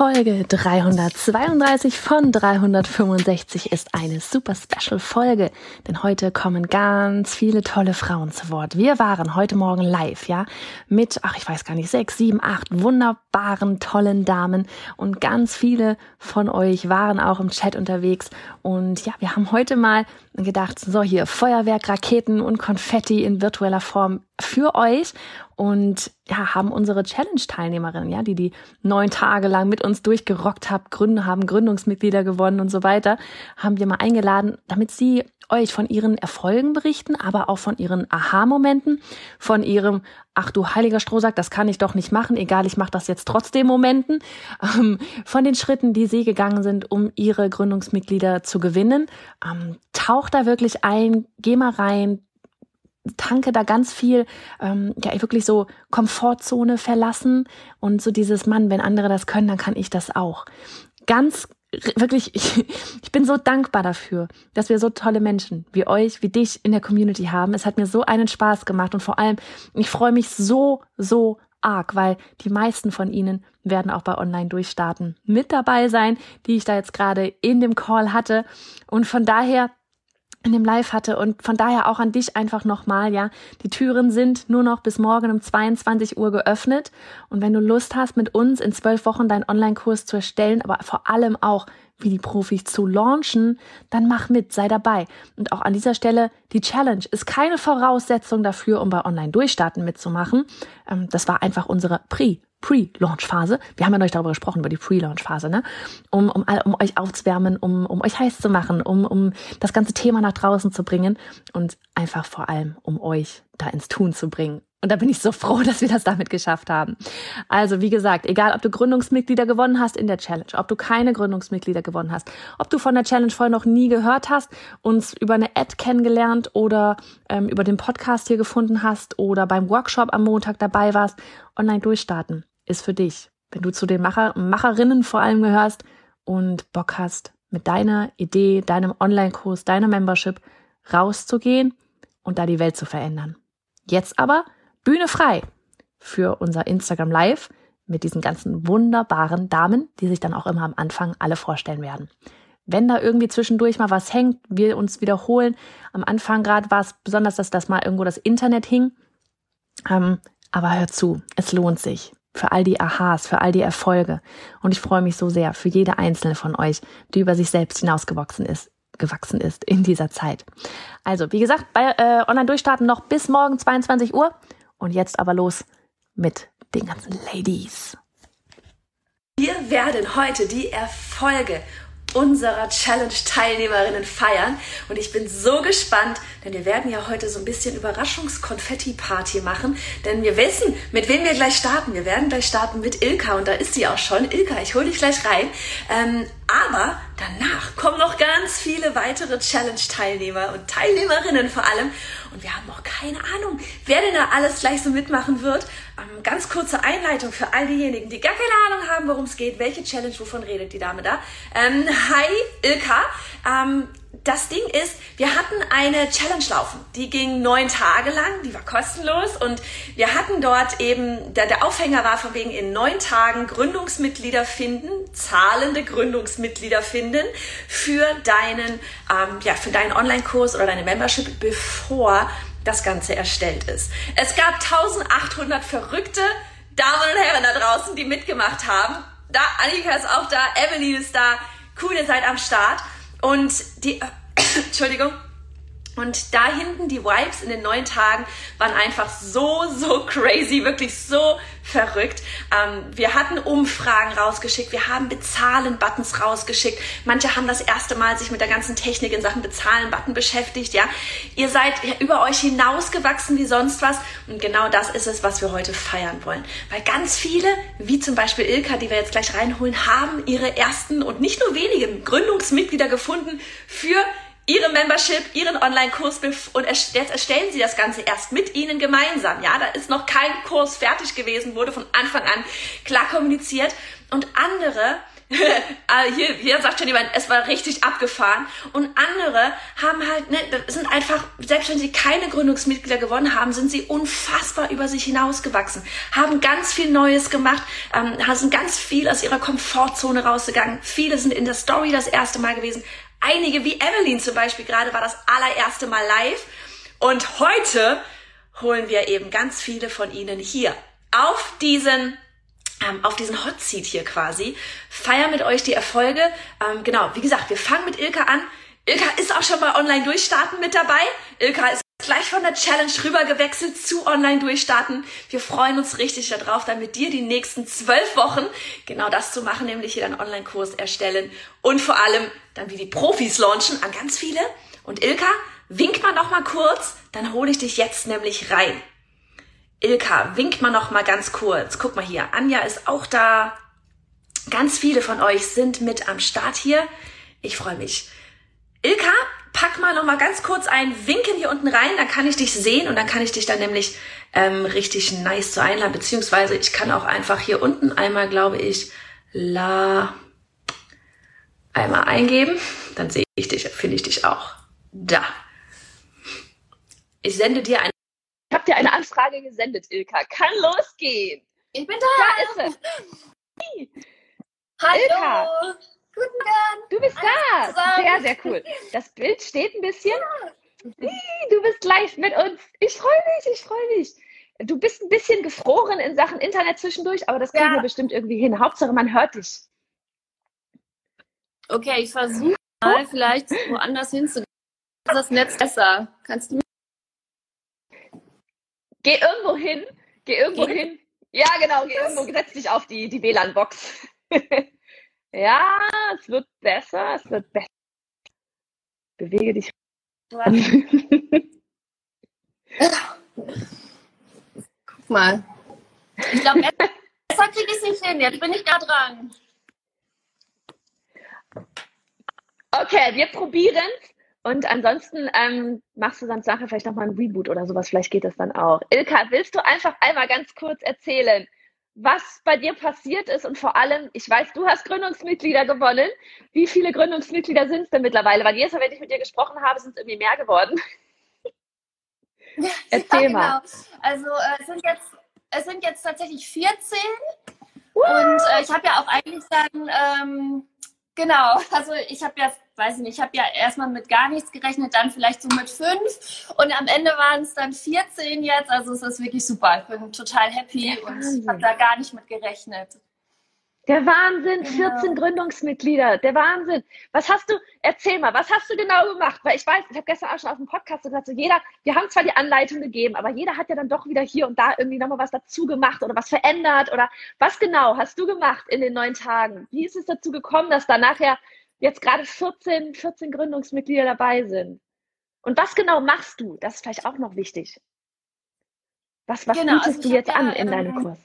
Folge 332 von 365 ist eine super special Folge, denn heute kommen ganz viele tolle Frauen zu Wort. Wir waren heute Morgen live, ja, mit, ach, ich weiß gar nicht, sechs, sieben, acht wunderbaren, tollen Damen und ganz viele von euch waren auch im Chat unterwegs und ja, wir haben heute mal gedacht, so hier Feuerwerk, Raketen und Konfetti in virtueller Form für euch. Und ja, haben unsere Challenge-Teilnehmerinnen, ja, die die neun Tage lang mit uns durchgerockt haben, Gründe haben Gründungsmitglieder gewonnen und so weiter, haben wir mal eingeladen, damit sie euch von ihren Erfolgen berichten, aber auch von ihren Aha-Momenten, von ihrem Ach du heiliger Strohsack, das kann ich doch nicht machen, egal, ich mache das jetzt trotzdem Momenten, ähm, von den Schritten, die sie gegangen sind, um ihre Gründungsmitglieder zu gewinnen. Ähm, taucht da wirklich ein, geh mal rein, tanke da ganz viel, ähm, ja, wirklich so Komfortzone verlassen. Und so dieses Mann, wenn andere das können, dann kann ich das auch. Ganz wirklich, ich, ich bin so dankbar dafür, dass wir so tolle Menschen wie euch, wie dich in der Community haben. Es hat mir so einen Spaß gemacht und vor allem, ich freue mich so, so arg, weil die meisten von ihnen werden auch bei Online Durchstarten mit dabei sein, die ich da jetzt gerade in dem Call hatte. Und von daher in dem Live hatte. Und von daher auch an dich einfach nochmal, ja, die Türen sind nur noch bis morgen um 22 Uhr geöffnet. Und wenn du Lust hast, mit uns in zwölf Wochen deinen Online-Kurs zu erstellen, aber vor allem auch wie die Profis zu launchen, dann mach mit, sei dabei. Und auch an dieser Stelle, die Challenge ist keine Voraussetzung dafür, um bei Online-Durchstarten mitzumachen. Ähm, das war einfach unsere Pre- Pre-Launch-Phase. Wir haben ja neulich darüber gesprochen, über die Pre-Launch-Phase, ne? Um, um, um euch aufzuwärmen, um, um euch heiß zu machen, um, um das ganze Thema nach draußen zu bringen und einfach vor allem, um euch da ins Tun zu bringen. Und da bin ich so froh, dass wir das damit geschafft haben. Also, wie gesagt, egal, ob du Gründungsmitglieder gewonnen hast in der Challenge, ob du keine Gründungsmitglieder gewonnen hast, ob du von der Challenge vorher noch nie gehört hast, uns über eine Ad kennengelernt oder ähm, über den Podcast hier gefunden hast oder beim Workshop am Montag dabei warst, online durchstarten ist für dich. Wenn du zu den Macher, Macherinnen vor allem gehörst und Bock hast, mit deiner Idee, deinem Online-Kurs, deiner Membership rauszugehen und da die Welt zu verändern. Jetzt aber Bühne frei für unser Instagram Live mit diesen ganzen wunderbaren Damen, die sich dann auch immer am Anfang alle vorstellen werden. Wenn da irgendwie zwischendurch mal was hängt, wir uns wiederholen. Am Anfang gerade war es besonders, dass das mal irgendwo das Internet hing. Ähm, aber hör zu, es lohnt sich für all die Aha's, für all die Erfolge. Und ich freue mich so sehr für jede einzelne von euch, die über sich selbst hinausgewachsen ist, gewachsen ist in dieser Zeit. Also, wie gesagt, bei äh, Online-Durchstarten noch bis morgen 22 Uhr. Und jetzt aber los mit den ganzen Ladies. Wir werden heute die Erfolge unserer Challenge-Teilnehmerinnen feiern. Und ich bin so gespannt, denn wir werden ja heute so ein bisschen Überraschungskonfetti-Party machen. Denn wir wissen, mit wem wir gleich starten. Wir werden gleich starten mit Ilka und da ist sie auch schon. Ilka, ich hole dich gleich rein. Ähm, aber danach kommen noch ganz viele weitere Challenge-Teilnehmer und Teilnehmerinnen vor allem. Und wir haben noch keine Ahnung, wer denn da alles gleich so mitmachen wird. Ähm, ganz kurze Einleitung für all diejenigen, die gar keine Ahnung haben, worum es geht. Welche Challenge, wovon redet die Dame da? Ähm, hi, Ilka. Ähm, das Ding ist, wir hatten eine Challenge laufen. Die ging neun Tage lang, die war kostenlos und wir hatten dort eben, der, der Aufhänger war von wegen in neun Tagen Gründungsmitglieder finden, zahlende Gründungsmitglieder finden für deinen, ähm, ja, für deinen Online-Kurs oder deine Membership, bevor das Ganze erstellt ist. Es gab 1800 verrückte Damen und Herren da draußen, die mitgemacht haben. Da, Annika ist auch da, Evelyn ist da, cool, ihr seid am Start. Und die, Entschuldigung, und da hinten die Vibes in den neun Tagen waren einfach so, so crazy, wirklich so verrückt. Ähm, wir hatten Umfragen rausgeschickt, wir haben Bezahlen-Buttons rausgeschickt. Manche haben das erste Mal sich mit der ganzen Technik in Sachen Bezahlen-Button beschäftigt, ja. Ihr seid über euch hinausgewachsen wie sonst was. Und genau das ist es, was wir heute feiern wollen. Weil ganz viele, wie zum Beispiel Ilka, die wir jetzt gleich reinholen, haben ihre ersten und nicht nur wenige Gründungsmitglieder gefunden für ihre Membership, ihren Online-Kurs und jetzt erstellen sie das Ganze erst mit ihnen gemeinsam. Ja, da ist noch kein Kurs fertig gewesen, wurde von Anfang an klar kommuniziert und andere Ah, hier, hier sagt schon jemand, es war richtig abgefahren. Und andere haben halt, ne, sind einfach, selbst wenn sie keine Gründungsmitglieder gewonnen haben, sind sie unfassbar über sich hinausgewachsen, haben ganz viel Neues gemacht, ähm, sind ganz viel aus ihrer Komfortzone rausgegangen. Viele sind in der Story das erste Mal gewesen. Einige, wie Evelyn zum Beispiel, gerade war das allererste Mal live. Und heute holen wir eben ganz viele von ihnen hier auf diesen ähm, auf diesen Hot Seat hier quasi. Feier mit euch die Erfolge. Ähm, genau, wie gesagt, wir fangen mit Ilka an. Ilka ist auch schon mal online durchstarten mit dabei. Ilka ist gleich von der Challenge rüber gewechselt zu online durchstarten. Wir freuen uns richtig darauf, dann mit dir die nächsten zwölf Wochen genau das zu machen, nämlich hier deinen Online-Kurs erstellen und vor allem dann wie die Profis launchen an ganz viele. Und Ilka, wink mal noch mal kurz, dann hole ich dich jetzt nämlich rein. Ilka, wink mal noch mal ganz kurz. Guck mal hier, Anja ist auch da. Ganz viele von euch sind mit am Start hier. Ich freue mich. Ilka, pack mal noch mal ganz kurz ein Winken hier unten rein, dann kann ich dich sehen und dann kann ich dich dann nämlich ähm, richtig nice zu einladen, beziehungsweise ich kann auch einfach hier unten einmal, glaube ich, la einmal eingeben, dann sehe ich dich, finde ich dich auch. Da. Ich sende dir ein ich habe dir eine Anfrage gesendet, Ilka. Kann losgehen. Ich bin da. Da ist es. Hallo. Ilka. Guten Morgen. Du bist Alles da. Zusammen. Sehr, sehr cool. Das Bild steht ein bisschen. Du bist live mit uns. Ich freue mich, ich freue mich. Du bist ein bisschen gefroren in Sachen Internet zwischendurch, aber das kriegen ja. wir bestimmt irgendwie hin. Hauptsache, man hört dich. Okay, ich versuche mal vielleicht woanders hinzugehen. Das Netz besser. Kannst du Geh irgendwo hin. Geh irgendwo Geht? hin. Ja, genau, geh irgendwo, setz dich auf die, die WLAN-Box. ja, es wird besser, es wird besser. Bewege dich. Guck mal. Ich glaube, besser kriege ich es nicht hin. Jetzt bin ich da dran. Okay, wir probieren es. Und ansonsten ähm, machst du dann nachher vielleicht nochmal ein Reboot oder sowas, vielleicht geht das dann auch. Ilka, willst du einfach einmal ganz kurz erzählen, was bei dir passiert ist und vor allem, ich weiß, du hast Gründungsmitglieder gewonnen. Wie viele Gründungsmitglieder sind es denn mittlerweile? Weil jedes Mal, wenn ich mit dir gesprochen habe, sind es irgendwie mehr geworden. Erzähl ja, genau. mal. Also äh, es, sind jetzt, es sind jetzt tatsächlich 14 uh! und äh, ich habe ja auch eigentlich dann, ähm, genau, also ich habe ja weiß ich nicht, ich habe ja erstmal mit gar nichts gerechnet, dann vielleicht so mit fünf und am Ende waren es dann 14 jetzt. Also es ist wirklich super. Ich bin total happy und habe da gar nicht mit gerechnet. Der Wahnsinn, 14 genau. Gründungsmitglieder, der Wahnsinn. Was hast du, erzähl mal, was hast du genau gemacht? Weil ich weiß, ich habe gestern auch schon auf dem Podcast gesagt, so jeder, wir haben zwar die Anleitung gegeben, aber jeder hat ja dann doch wieder hier und da irgendwie nochmal was dazu gemacht oder was verändert oder was genau hast du gemacht in den neun Tagen? Wie ist es dazu gekommen, dass da nachher jetzt gerade 14, 14 Gründungsmitglieder dabei sind. Und was genau machst du? Das ist vielleicht auch noch wichtig. Was, was genau, bietest also du jetzt ja, an in ähm, deinem Kurs?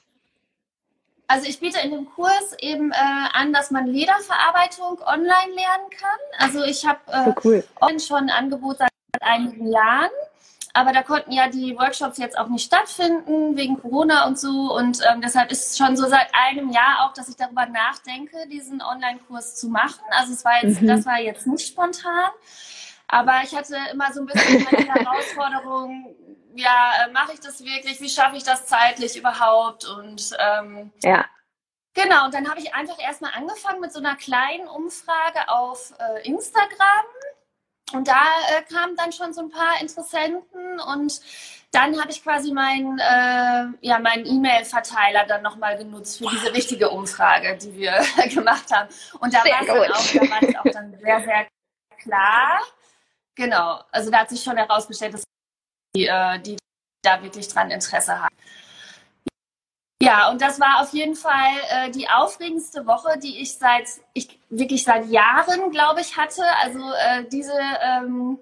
Also ich biete in dem Kurs eben äh, an, dass man Lederverarbeitung online lernen kann. Also ich habe äh, cool. schon ein Angebot seit einigen Jahren. Aber da konnten ja die Workshops jetzt auch nicht stattfinden wegen Corona und so. Und ähm, deshalb ist es schon so seit einem Jahr auch, dass ich darüber nachdenke, diesen Online-Kurs zu machen. Also es war jetzt, mhm. das war jetzt nicht spontan. Aber ich hatte immer so ein bisschen die Herausforderung, ja, äh, mache ich das wirklich? Wie schaffe ich das zeitlich überhaupt? Und ähm, ja. Genau, und dann habe ich einfach erstmal angefangen mit so einer kleinen Umfrage auf äh, Instagram und da äh, kamen dann schon so ein paar Interessenten und dann habe ich quasi meinen äh, ja, mein E-Mail-Verteiler dann nochmal genutzt für diese richtige Umfrage, die wir gemacht haben. Und da war es dann auch, da auch dann sehr, sehr klar. Genau, also da hat sich schon herausgestellt, dass die, äh, die da wirklich dran Interesse haben. Ja, und das war auf jeden Fall äh, die aufregendste Woche, die ich seit, ich wirklich seit Jahren, glaube ich, hatte. Also äh, diese, ähm,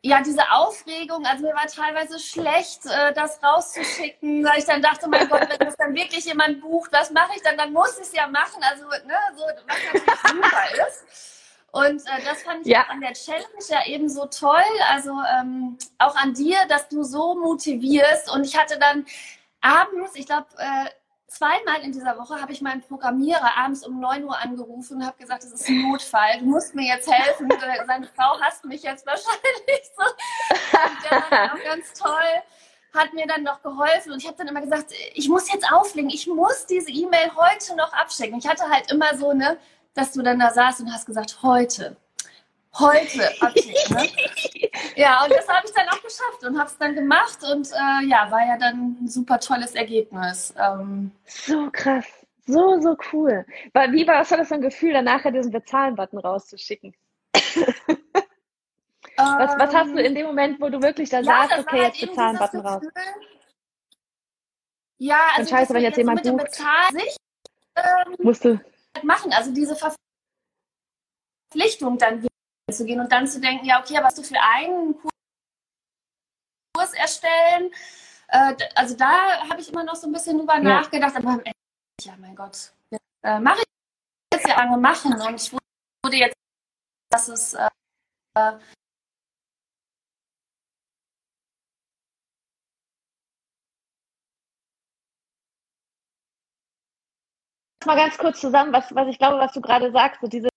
ja, diese Aufregung, also mir war teilweise schlecht, äh, das rauszuschicken, weil ich dann dachte, mein Gott, wenn das dann wirklich jemand bucht, was mache ich dann? Dann muss ich es ja machen. Also, ne, so, was natürlich super ist. Und äh, das fand ich ja. an der Challenge ja eben so toll. Also ähm, auch an dir, dass du so motivierst. Und ich hatte dann abends, ich glaube, äh, zweimal in dieser Woche habe ich meinen Programmierer abends um 9 Uhr angerufen und habe gesagt, es ist ein Notfall, du musst mir jetzt helfen. Seine Frau hasst mich jetzt wahrscheinlich so. Und der war auch ganz toll hat mir dann noch geholfen und ich habe dann immer gesagt, ich muss jetzt auflegen, ich muss diese E-Mail heute noch abschicken. Ich hatte halt immer so, ne, dass du dann da saßt und hast gesagt, heute, heute abschicken. Ne? ja, und das habe ich dann auch geschafft und habe es dann gemacht und äh, ja, war ja dann ein super tolles Ergebnis. Ähm, so krass, so, so cool. Wie war, was war das für ein Gefühl, dann nachher diesen Bezahlen-Button rauszuschicken? Was, was hast du in dem Moment, wo du wirklich da ja, sagst, okay, halt jetzt bezahlen Button raus? Ja, also Und scheiße, wenn jetzt jemand mit bucht, sich, ähm, musst du machen, also diese Verpflichtung dann zu gehen und dann zu denken, ja, okay, was du für einen Kurs erstellen, äh, also da habe ich immer noch so ein bisschen drüber ja. nachgedacht, aber ja, mein Gott, äh, mache ich jetzt ja lange machen und ich wurde jetzt, dass es äh, mal ganz kurz zusammen, was, was ich glaube, was du gerade sagst, so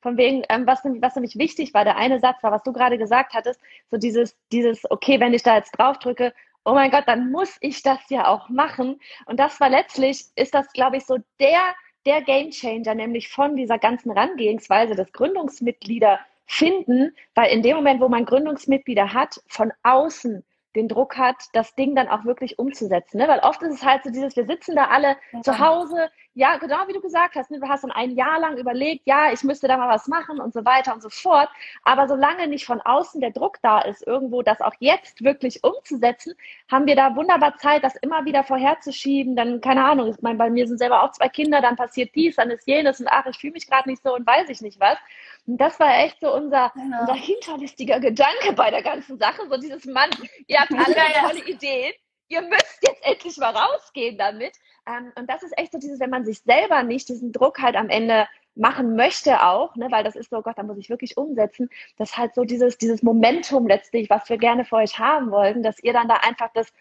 von wegen, ähm, was, was nämlich wichtig war, der eine Satz war, was du gerade gesagt hattest, so dieses, dieses, okay, wenn ich da jetzt drauf drücke, oh mein Gott, dann muss ich das ja auch machen. Und das war letztlich, ist das, glaube ich, so der, der Game Changer, nämlich von dieser ganzen Herangehensweise des Gründungsmitglieder finden, weil in dem Moment, wo man Gründungsmitglieder hat, von außen den Druck hat, das Ding dann auch wirklich umzusetzen. Ne? Weil oft ist es halt so dieses, wir sitzen da alle ja. zu Hause, ja, genau wie du gesagt hast, ne? du hast dann ein Jahr lang überlegt, ja, ich müsste da mal was machen und so weiter und so fort. Aber solange nicht von außen der Druck da ist, irgendwo das auch jetzt wirklich umzusetzen, haben wir da wunderbar Zeit, das immer wieder vorherzuschieben. Dann, keine Ahnung, ich meine, bei mir sind selber auch zwei Kinder, dann passiert dies, dann ist jenes und ach, ich fühle mich gerade nicht so und weiß ich nicht was. Und das war echt so unser, genau. unser hinterlistiger Gedanke bei der ganzen Sache. So dieses Mann, ihr habt alle tolle. Ideen. Ihr müsst jetzt endlich mal rausgehen damit. Ähm, und das ist echt so dieses, wenn man sich selber nicht diesen Druck halt am Ende machen möchte auch, ne, weil das ist so, Gott, da muss ich wirklich umsetzen, das halt so dieses, dieses Momentum letztlich, was wir gerne für euch haben wollten, dass ihr dann da einfach das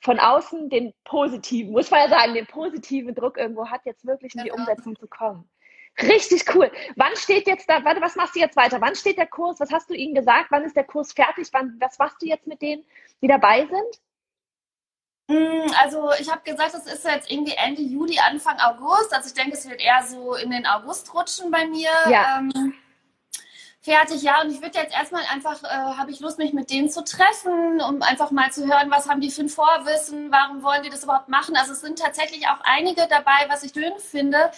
von außen den positiven, muss man ja sagen, den positiven Druck irgendwo hat, jetzt wirklich in die genau. Umsetzung zu kommen. Richtig cool. Wann steht jetzt da, warte, was machst du jetzt weiter? Wann steht der Kurs? Was hast du ihnen gesagt? Wann ist der Kurs fertig? Wann, was machst du jetzt mit denen, die dabei sind? Mm, also ich habe gesagt, es ist jetzt irgendwie Ende Juli, Anfang August. Also ich denke, es wird eher so in den August rutschen bei mir. Ja. Ähm, fertig, ja. Und ich würde jetzt erstmal einfach, äh, habe ich Lust, mich mit denen zu treffen, um einfach mal zu hören, was haben die für ein Vorwissen, warum wollen die das überhaupt machen. Also es sind tatsächlich auch einige dabei, was ich schön finde,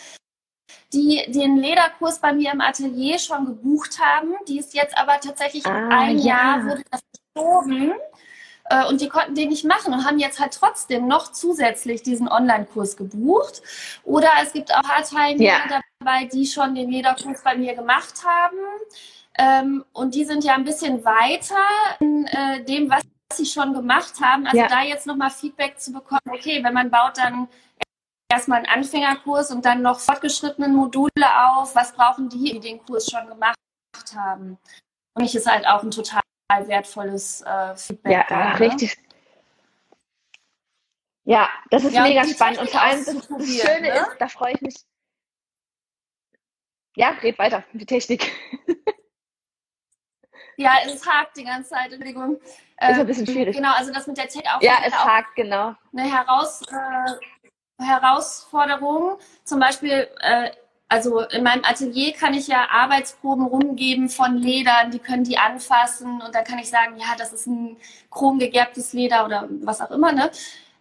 die den Lederkurs bei mir im Atelier schon gebucht haben. Die ist jetzt aber tatsächlich ah, ein ja. Jahr wurde das geschoben. Äh, und die konnten den nicht machen und haben jetzt halt trotzdem noch zusätzlich diesen Online-Kurs gebucht. Oder es gibt auch Teilnehmer ja. dabei, die schon den Lederkurs bei mir gemacht haben. Ähm, und die sind ja ein bisschen weiter in äh, dem, was sie schon gemacht haben. Also ja. da jetzt nochmal Feedback zu bekommen, okay, wenn man baut dann erstmal einen Anfängerkurs und dann noch fortgeschrittene Module auf. Was brauchen die, die den Kurs schon gemacht haben? Und mich ist halt auch ein total wertvolles äh, Feedback. Ja, da, ne? richtig. Ja, das ist ja, mega spannend. Und vor allem das, das Schöne ne? ist, da freue ich mich. Ja, red weiter, die Technik. Ja, es hakt die ganze Zeit, Entschuldigung. Ist ein ähm, bisschen schwierig. Genau, also das mit der Technik auch. Ja, es hakt, genau. Eine Heraus, äh, Herausforderungen. Zum Beispiel, äh, also in meinem Atelier kann ich ja Arbeitsproben rumgeben von Ledern, die können die anfassen und dann kann ich sagen, ja, das ist ein chromgegerbtes Leder oder was auch immer, ne?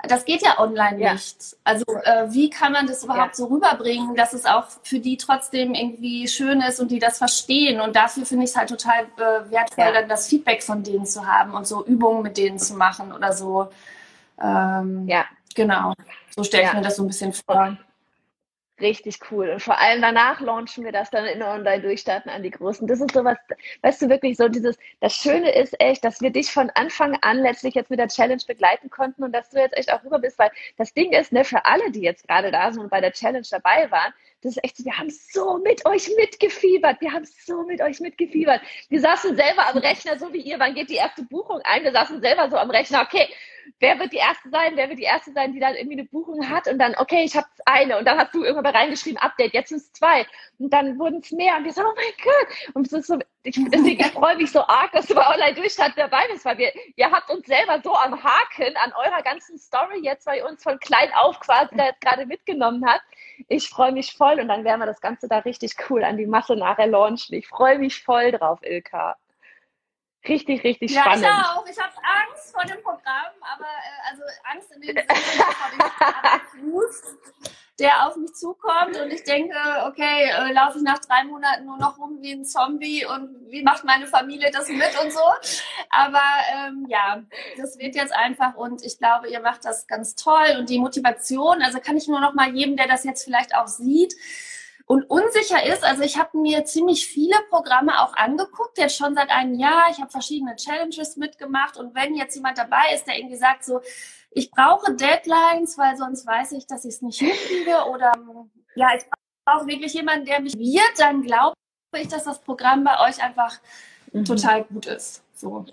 Das geht ja online ja. nicht. Also äh, wie kann man das überhaupt ja. so rüberbringen, dass es auch für die trotzdem irgendwie schön ist und die das verstehen? Und dafür finde ich es halt total äh, wertvoll, ja. dann das Feedback von denen zu haben und so Übungen mit denen zu machen oder so. Ähm, ja. Genau. So stelle ich ja. mir das so ein bisschen vor. Richtig cool. Und vor allem danach launchen wir das dann in Online-Durchstarten an die Großen. Das ist sowas, weißt du, wirklich so dieses, das Schöne ist echt, dass wir dich von Anfang an letztlich jetzt mit der Challenge begleiten konnten und dass du jetzt echt auch rüber bist, weil das Ding ist, ne, für alle, die jetzt gerade da sind und bei der Challenge dabei waren, das ist echt so, wir haben so mit euch mitgefiebert. Wir haben so mit euch mitgefiebert. Wir saßen selber am Rechner, so wie ihr, wann geht die erste Buchung ein? Wir saßen selber so am Rechner, okay, wer wird die Erste sein, wer wird die Erste sein, die dann irgendwie eine Buchung hat und dann, okay, ich habe eine und dann hast du irgendwann mal reingeschrieben, Update, jetzt sind es zwei und dann wurden es mehr und wir so, oh mein Gott und es ist so, ich, deswegen freue ich mich so arg, dass du bei Online-Durchstand dabei bist, weil wir, ihr habt uns selber so am Haken an eurer ganzen Story jetzt, weil ihr uns von klein auf quasi da jetzt gerade mitgenommen habt. Ich freue mich voll und dann werden wir das Ganze da richtig cool an die Masse nachher launchen. Ich freue mich voll drauf, Ilka. Richtig, richtig ja, spannend. Ja, ich auch. Ich habe Angst vor dem Programm, aber äh, also Angst in dem Sinne Fuß, der auf mich zukommt und ich denke, okay, äh, laufe ich nach drei Monaten nur noch rum wie ein Zombie und wie macht meine Familie das mit und so. Aber ähm, ja, das wird jetzt einfach und ich glaube, ihr macht das ganz toll und die Motivation, also kann ich nur noch mal jedem, der das jetzt vielleicht auch sieht, und unsicher ist, also ich habe mir ziemlich viele Programme auch angeguckt, jetzt schon seit einem Jahr. Ich habe verschiedene Challenges mitgemacht und wenn jetzt jemand dabei ist, der irgendwie sagt so, ich brauche Deadlines, weil sonst weiß ich, dass ich es nicht hinkriege oder ja, ich brauche wirklich jemanden, der mich wird, dann glaube ich, dass das Programm bei euch einfach mhm. total gut ist. So.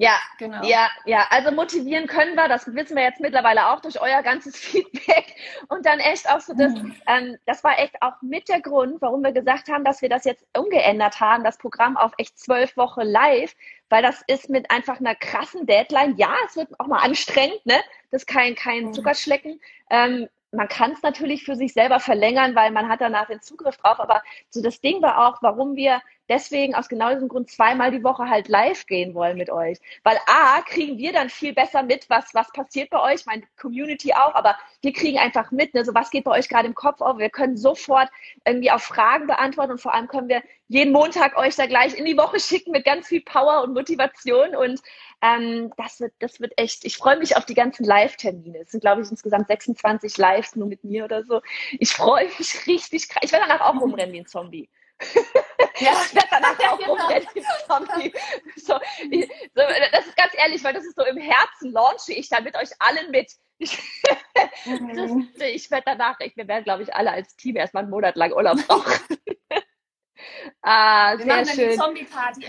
Ja, genau. Ja, ja, also motivieren können wir, das wissen wir jetzt mittlerweile auch durch euer ganzes Feedback. Und dann echt auch so, das, mhm. ähm, das war echt auch mit der Grund, warum wir gesagt haben, dass wir das jetzt umgeändert haben, das Programm auf echt zwölf Wochen live, weil das ist mit einfach einer krassen Deadline. Ja, es wird auch mal anstrengend, ne? Das ist kein, kein mhm. Zuckerschlecken. Ähm, man kann es natürlich für sich selber verlängern, weil man hat danach den Zugriff drauf. Aber so das Ding war auch, warum wir deswegen aus genau diesem Grund zweimal die Woche halt live gehen wollen mit euch. Weil A, kriegen wir dann viel besser mit, was, was passiert bei euch, meine Community auch, aber wir kriegen einfach mit, ne, so was geht bei euch gerade im Kopf auf. Wir können sofort irgendwie auf Fragen beantworten und vor allem können wir jeden Montag euch da gleich in die Woche schicken mit ganz viel Power und Motivation und ähm, das wird, das wird echt, ich freue mich auf die ganzen Live-Termine. Es sind, glaube ich, insgesamt 26 Lives nur mit mir oder so. Ich freue mich richtig. Ich werde danach auch rumrennen wie ein Zombie. Ja, ich werde danach auch genau. rumrennen wie ein Zombie. So, ich, so, das ist ganz ehrlich, weil das ist so im Herzen launche ich da mit euch allen mit. Ich, mhm. ich werde danach, ich, wir werden, glaube ich, alle als Team erstmal einen Monat lang Urlaub brauchen. ah, wir sehr schön.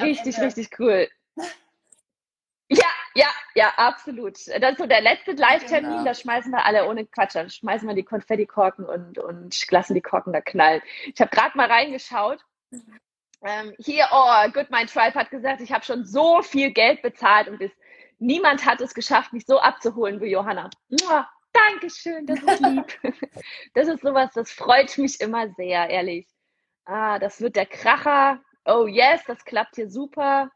Richtig, richtig cool. Ja, ja, ja, absolut. Das ist so der letzte Live-Termin, genau. da schmeißen wir alle ohne Quatsch, dann schmeißen wir die Konfetti-Korken und, und lassen die Korken da knallen. Ich habe gerade mal reingeschaut. Ähm, hier, oh, Good Mind Tribe hat gesagt, ich habe schon so viel Geld bezahlt und bis, niemand hat es geschafft, mich so abzuholen wie Johanna. Mua, Dankeschön, das ist lieb. das ist sowas, das freut mich immer sehr, ehrlich. Ah, das wird der Kracher. Oh yes, das klappt hier super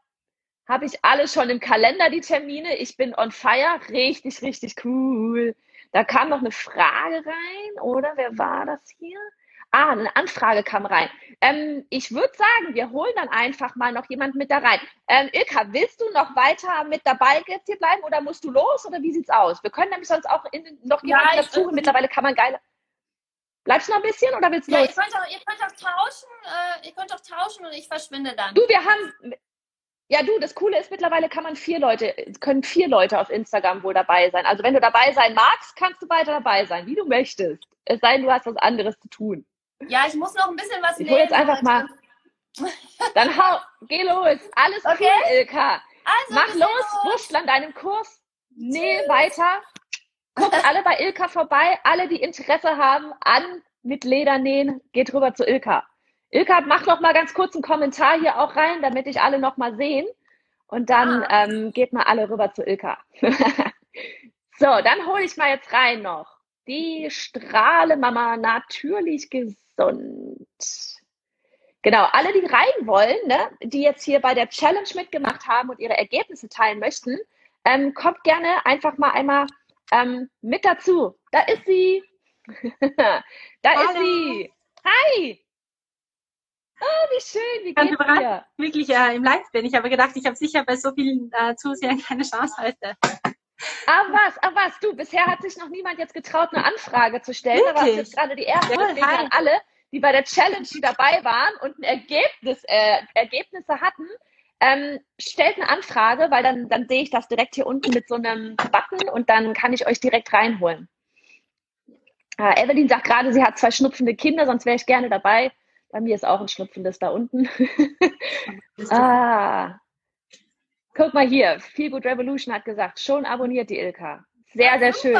habe ich alle schon im Kalender, die Termine. Ich bin on fire. Richtig, richtig cool. Da kam noch eine Frage rein, oder? Wer war das hier? Ah, eine Anfrage kam rein. Ähm, ich würde sagen, wir holen dann einfach mal noch jemand mit da rein. Ähm, Ilka, willst du noch weiter mit dabei jetzt hier bleiben oder musst du los oder wie sieht's aus? Wir können nämlich sonst auch in, noch jemanden ja, dazu. Mittlerweile kann man geil. Bleibst du noch ein bisschen oder willst du ja, los? Ihr könnt, auch, ihr könnt auch tauschen, äh, ihr könnt auch tauschen und ich verschwinde dann. Du, wir haben, ja, du, das Coole ist, mittlerweile kann man vier Leute, können vier Leute auf Instagram wohl dabei sein. Also wenn du dabei sein magst, kannst du weiter dabei sein, wie du möchtest. Es sei denn, du hast was anderes zu tun. Ja, ich muss noch ein bisschen was Ich hol jetzt einfach mal. Dann hau, geh los. Alles okay, cool, Ilka. Also, Mach los, wuschel an deinem Kurs. Nee, weiter. Guckt alle bei Ilka vorbei. Alle, die Interesse haben an mit Leder nähen, geht rüber zu Ilka. Ilka, mach noch mal ganz kurz einen Kommentar hier auch rein, damit ich alle noch mal sehen. Und dann ah. ähm, geht mal alle rüber zu Ilka. so, dann hole ich mal jetzt rein noch. Die Strahlemama natürlich gesund. Genau, alle, die rein wollen, ne, die jetzt hier bei der Challenge mitgemacht haben und ihre Ergebnisse teilen möchten, ähm, kommt gerne einfach mal einmal ähm, mit dazu. Da ist sie. da Hallo. ist sie. Hi. Oh, wie schön, wie geht's dir? Wirklich äh, im Live bin. Ich habe gedacht, ich habe sicher bei so vielen äh, Zusehern keine Chance heute. Aber was, aber was, du, bisher hat sich noch niemand jetzt getraut, eine Anfrage zu stellen. Wirklich? Da warst jetzt gerade die erste. Ja, deswegen an alle, die bei der Challenge dabei waren und ein Ergebnis, äh, Ergebnisse hatten, ähm, stellt eine Anfrage, weil dann, dann sehe ich das direkt hier unten mit so einem Button und dann kann ich euch direkt reinholen. Äh, Evelyn sagt gerade, sie hat zwei schnupfende Kinder, sonst wäre ich gerne dabei. Bei mir ist auch ein schnupfendes da unten. ah. Guck mal hier, Feel Good Revolution hat gesagt, schon abonniert die Ilka. Sehr, sehr schön.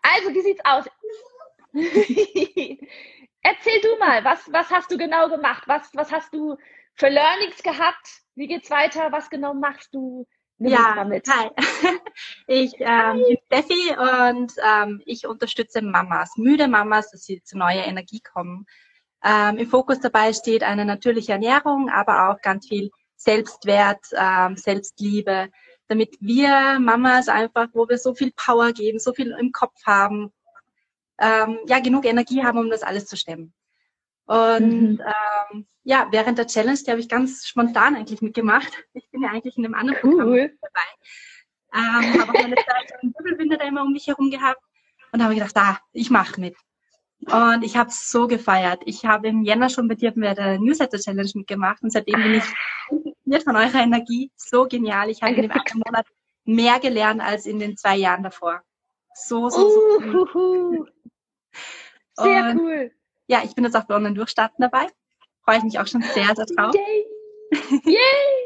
Also, wie sieht's aus? Erzähl du mal, was, was hast du genau gemacht? Was, was hast du für Learnings gehabt? Wie geht's weiter? Was genau machst du? Nimm ja, mit. hi. Ich ähm, bin Steffi und ähm, ich unterstütze Mamas, müde Mamas, dass sie zu neuer Energie kommen. Ähm, Im Fokus dabei steht eine natürliche Ernährung, aber auch ganz viel Selbstwert, ähm, Selbstliebe, damit wir Mamas einfach, wo wir so viel Power geben, so viel im Kopf haben, ähm, ja genug Energie haben, um das alles zu stemmen. Und mhm. ähm, ja, während der Challenge, die habe ich ganz spontan eigentlich mitgemacht. Ich bin ja eigentlich in einem anderen cool. Programm dabei. Ähm, habe auch meine Zeit einen Doppelbinder da immer um mich herum gehabt und habe gedacht, ah, ich mache mit. Und ich habe es so gefeiert. Ich habe im Jänner schon bei dir bei der Newsletter Challenge mitgemacht und seitdem bin ich von eurer Energie. So genial. Ich habe in dem einen Monat mehr gelernt als in den zwei Jahren davor. So, so, so. Cool. Sehr und, cool. Ja, ich bin jetzt auf der Online-Durchstarten dabei. Freue ich mich auch schon sehr, sehr drauf. Yay! Yay!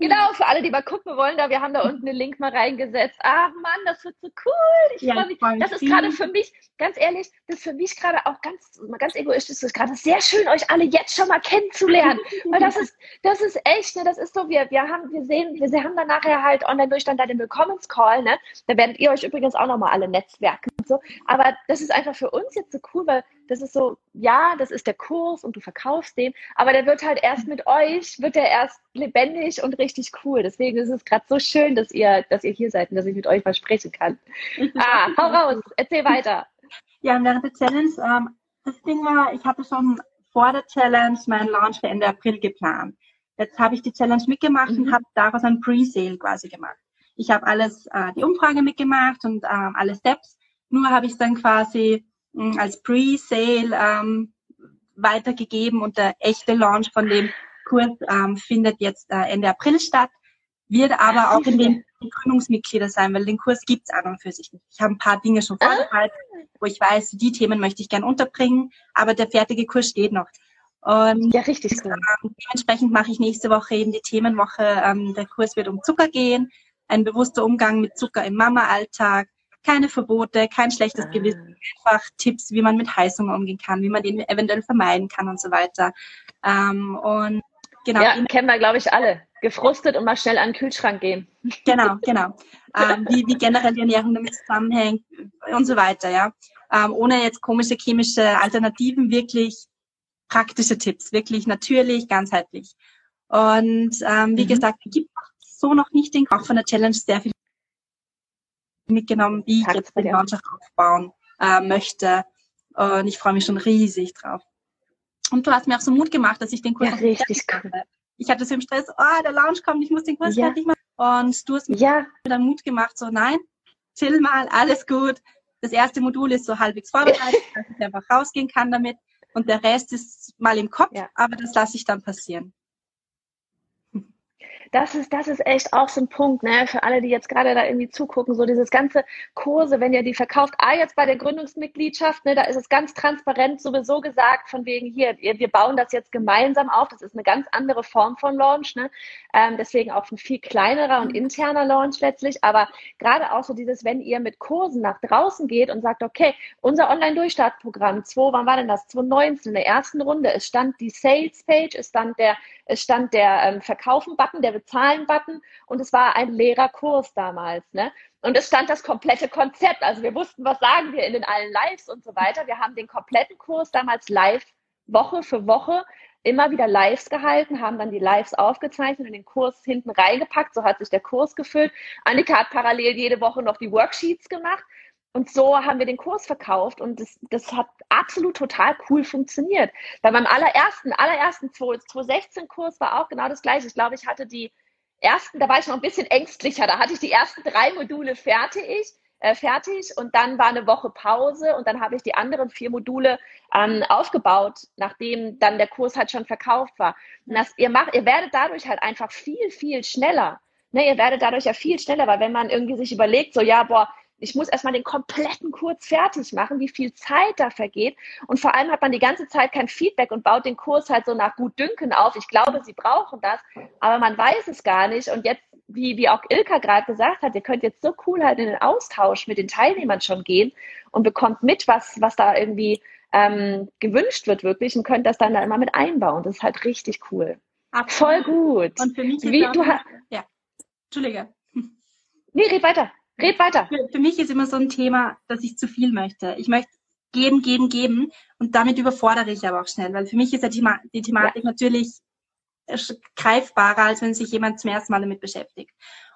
Genau, für alle, die mal gucken wollen, da wir haben da unten den Link mal reingesetzt. Ach Mann, das wird so cool. Ich ja, freue mich. Das ist gerade für mich, ganz ehrlich, das ist für mich gerade auch ganz, ganz egoistisch, das ist gerade sehr schön, euch alle jetzt schon mal kennenzulernen. Weil das ist, das ist echt, ne, das ist so, wir, wir haben, wir sehen, wir haben dann nachher halt Online-Durchstand da den Willkommenscall, ne? Da werdet ihr euch übrigens auch nochmal alle netzwerken und so. Aber das ist einfach für uns jetzt so cool, weil das ist so, ja, das ist der Kurs und du verkaufst den, aber der wird halt erst mit euch, wird der erst lebendig und richtig cool. Deswegen ist es gerade so schön, dass ihr, dass ihr hier seid und dass ich mit euch mal sprechen kann. ah, hau raus, erzähl weiter. Ja, während der Challenge, ähm, das Ding war, ich hatte schon vor der Challenge meinen Launch für Ende April geplant. Jetzt habe ich die Challenge mitgemacht mhm. und habe daraus ein Pre-Sale quasi gemacht. Ich habe alles, äh, die Umfrage mitgemacht und ähm, alle Steps. Nur habe ich es dann quasi als Pre-Sale ähm, weitergegeben und der echte Launch von dem Kurs ähm, findet jetzt äh, Ende April statt, wird aber auch in den Gründungsmitglieder sein, weil den Kurs gibt's an und für sich nicht. Ich habe ein paar Dinge schon vorbereitet, ah. wo ich weiß, die Themen möchte ich gern unterbringen, aber der fertige Kurs steht noch. Und ja, richtig cool. Ähm, dementsprechend mache ich nächste Woche eben die Themenwoche. Ähm, der Kurs wird um Zucker gehen, ein bewusster Umgang mit Zucker im Mama-Alltag, keine Verbote, kein schlechtes ah. Gewissen, einfach Tipps, wie man mit Heißhunger umgehen kann, wie man den eventuell vermeiden kann und so weiter. Ähm, und genau. Ja, kennen wir, glaube ich, alle. Gefrustet und mal schnell an den Kühlschrank gehen. Genau, genau. ähm, wie, wie generell die Ernährung damit zusammenhängt und so weiter, ja. Ähm, ohne jetzt komische chemische Alternativen, wirklich praktische Tipps, wirklich natürlich, ganzheitlich. Und ähm, wie mhm. gesagt, gibt so noch nicht den auch von der Challenge sehr viel mitgenommen, wie ich jetzt den Launch aufbauen äh, möchte. Und ich freue mich schon riesig drauf. Und du hast mir auch so Mut gemacht, dass ich den Kurs ja, richtig cool. Ich hatte so im Stress, oh, der Launch kommt, ich muss den Kurs ja. fertig machen. Und du hast mir ja. wieder Mut gemacht, so nein, chill mal, alles gut. Das erste Modul ist so halbwegs vorbereitet, dass ich einfach rausgehen kann damit. Und der Rest ist mal im Kopf, ja. aber das lasse ich dann passieren das ist, das ist echt auch so ein Punkt, ne, für alle, die jetzt gerade da irgendwie zugucken, so dieses ganze Kurse, wenn ihr die verkauft, ah, jetzt bei der Gründungsmitgliedschaft, ne, da ist es ganz transparent sowieso gesagt, von wegen hier, wir bauen das jetzt gemeinsam auf, das ist eine ganz andere Form von Launch, ne, ähm, deswegen auch ein viel kleinerer und interner Launch letztlich, aber gerade auch so dieses, wenn ihr mit Kursen nach draußen geht und sagt, okay, unser Online-Durchstartprogramm, 2, wann war denn das, 2019, in der ersten Runde, es stand die Sales-Page, es stand der, es stand der ähm, Verkaufen-Button, der Bezahlen-Button und es war ein leerer Kurs damals. Ne? Und es stand das komplette Konzept. Also wir wussten, was sagen wir in den allen Lives und so weiter. Wir haben den kompletten Kurs damals live, Woche für Woche, immer wieder Lives gehalten, haben dann die Lives aufgezeichnet und den Kurs hinten reingepackt. So hat sich der Kurs gefüllt. Annika hat parallel jede Woche noch die Worksheets gemacht. Und so haben wir den Kurs verkauft und das, das hat absolut total cool funktioniert. Bei meinem allerersten, allerersten 2016-Kurs war auch genau das gleiche. Ich glaube, ich hatte die ersten, da war ich noch ein bisschen ängstlicher. Da hatte ich die ersten drei Module fertig äh, fertig und dann war eine Woche Pause und dann habe ich die anderen vier Module ähm, aufgebaut, nachdem dann der Kurs halt schon verkauft war. Das, ihr macht, ihr werdet dadurch halt einfach viel, viel schneller. Ne, ihr werdet dadurch ja viel schneller, weil wenn man irgendwie sich überlegt, so ja, boah, ich muss erstmal den kompletten Kurs fertig machen, wie viel Zeit da vergeht. Und vor allem hat man die ganze Zeit kein Feedback und baut den Kurs halt so nach Gutdünken auf. Ich glaube, sie brauchen das, aber man weiß es gar nicht. Und jetzt, wie, wie auch Ilka gerade gesagt hat, ihr könnt jetzt so cool halt in den Austausch mit den Teilnehmern schon gehen und bekommt mit, was, was da irgendwie ähm, gewünscht wird wirklich und könnt das dann da immer mit einbauen. Das ist halt richtig cool. Absolut. Voll gut. Und für mich ist wie, du ja. Entschuldige. Nee, red weiter. Red weiter. Für, für, mich ist immer so ein Thema, dass ich zu viel möchte. Ich möchte geben, geben, geben und damit überfordere ich aber auch schnell, weil für mich ist ja die, die Thematik ja. natürlich greifbarer, als wenn sich jemand zum ersten Mal damit beschäftigt.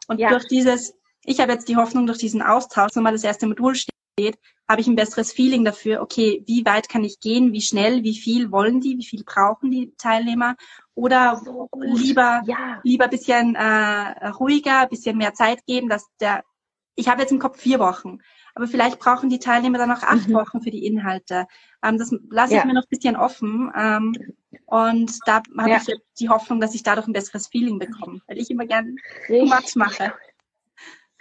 Und ja. durch dieses, ich habe jetzt die Hoffnung, durch diesen Austausch, wenn mal das erste Modul steht, habe ich ein besseres Feeling dafür, okay, wie weit kann ich gehen, wie schnell, wie viel wollen die, wie viel brauchen die Teilnehmer oder so lieber ja. lieber bisschen äh, ruhiger, bisschen mehr Zeit geben, dass der ich habe jetzt im Kopf vier Wochen, aber vielleicht brauchen die Teilnehmer dann noch acht mhm. Wochen für die Inhalte. Ähm, das lasse ich ja. mir noch ein bisschen offen. Ähm, und da habe ja. ich die Hoffnung, dass ich dadurch ein besseres Feeling bekomme, weil ich immer gern much mache.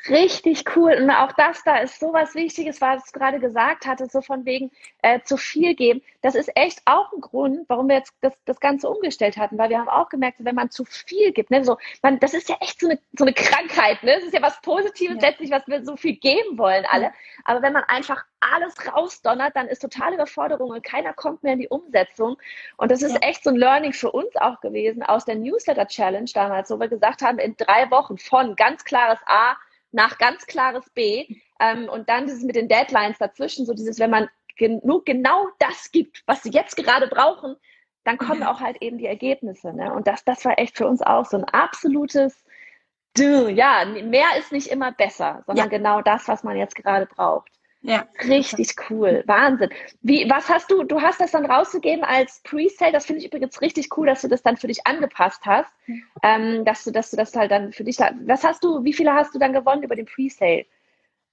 Richtig cool. Und auch das da ist so was Wichtiges, was du gerade gesagt hattest, so von wegen äh, zu viel geben. Das ist echt auch ein Grund, warum wir jetzt das, das Ganze umgestellt hatten, weil wir haben auch gemerkt, wenn man zu viel gibt, ne, so, man, das ist ja echt so eine, so eine Krankheit, ne? Das ist ja was Positives ja. letztlich, was wir so viel geben wollen alle. Aber wenn man einfach alles rausdonnert, dann ist totale Überforderung und keiner kommt mehr in die Umsetzung. Und das ist ja. echt so ein Learning für uns auch gewesen aus der Newsletter Challenge damals, wo wir gesagt haben, in drei Wochen von ganz klares A nach ganz klares B. Ähm, und dann dieses mit den Deadlines dazwischen, so dieses, wenn man genug genau das gibt, was sie jetzt gerade brauchen, dann kommen auch halt eben die Ergebnisse. Ne? Und das, das war echt für uns auch so ein absolutes, ja, mehr ist nicht immer besser, sondern ja. genau das, was man jetzt gerade braucht. Ja. Richtig cool. Wahnsinn. Wie, was hast du, du hast das dann rausgegeben als Presale. Das finde ich übrigens richtig cool, dass du das dann für dich angepasst hast. Ähm, dass du, dass du das halt dann für dich da, was hast du, wie viele hast du dann gewonnen über den Presale?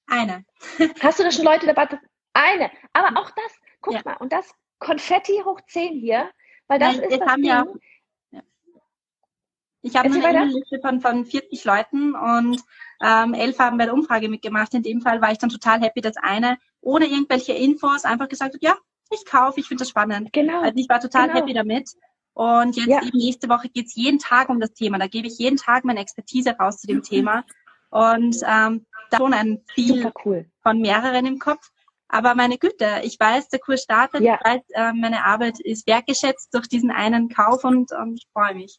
Eine. hast du da schon Leute dabei? Eine. Aber auch das, guck ja. mal, und das Konfetti hoch 10 hier, weil das Nein, ist das Ding, ja ich habe eine E-Mail-Liste von, von 40 Leuten und ähm, elf haben bei der Umfrage mitgemacht. In dem Fall war ich dann total happy, dass eine ohne irgendwelche Infos einfach gesagt hat, ja, ich kaufe, ich finde das spannend. Genau. Also ich war total genau. happy damit. Und jetzt ja. eben nächste Woche geht's jeden Tag um das Thema. Da gebe ich jeden Tag meine Expertise raus zu dem mhm. Thema. Und ähm, da schon ein viel cool. von mehreren im Kopf. Aber meine Güte, ich weiß, der Kurs startet, ja. ich weiß, äh, meine Arbeit ist wertgeschätzt durch diesen einen Kauf und, und ich freue mich.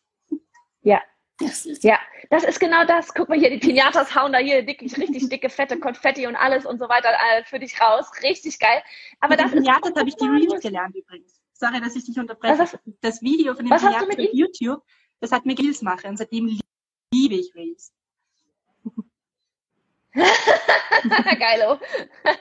Ja. Das ist ja, das ist genau das. Guck mal hier, die Pinatas hauen da hier wirklich richtig dicke, fette Konfetti und alles und so weiter äh, für dich raus. Richtig geil. Aber Mit das Pinatas habe ich die Reels gelernt übrigens. Sorry, dass ich dich unterbreche. Was, das Video von dem Pinatas auf YouTube, das hat mir Reels machen und seitdem liebe ich Reels. Geilo.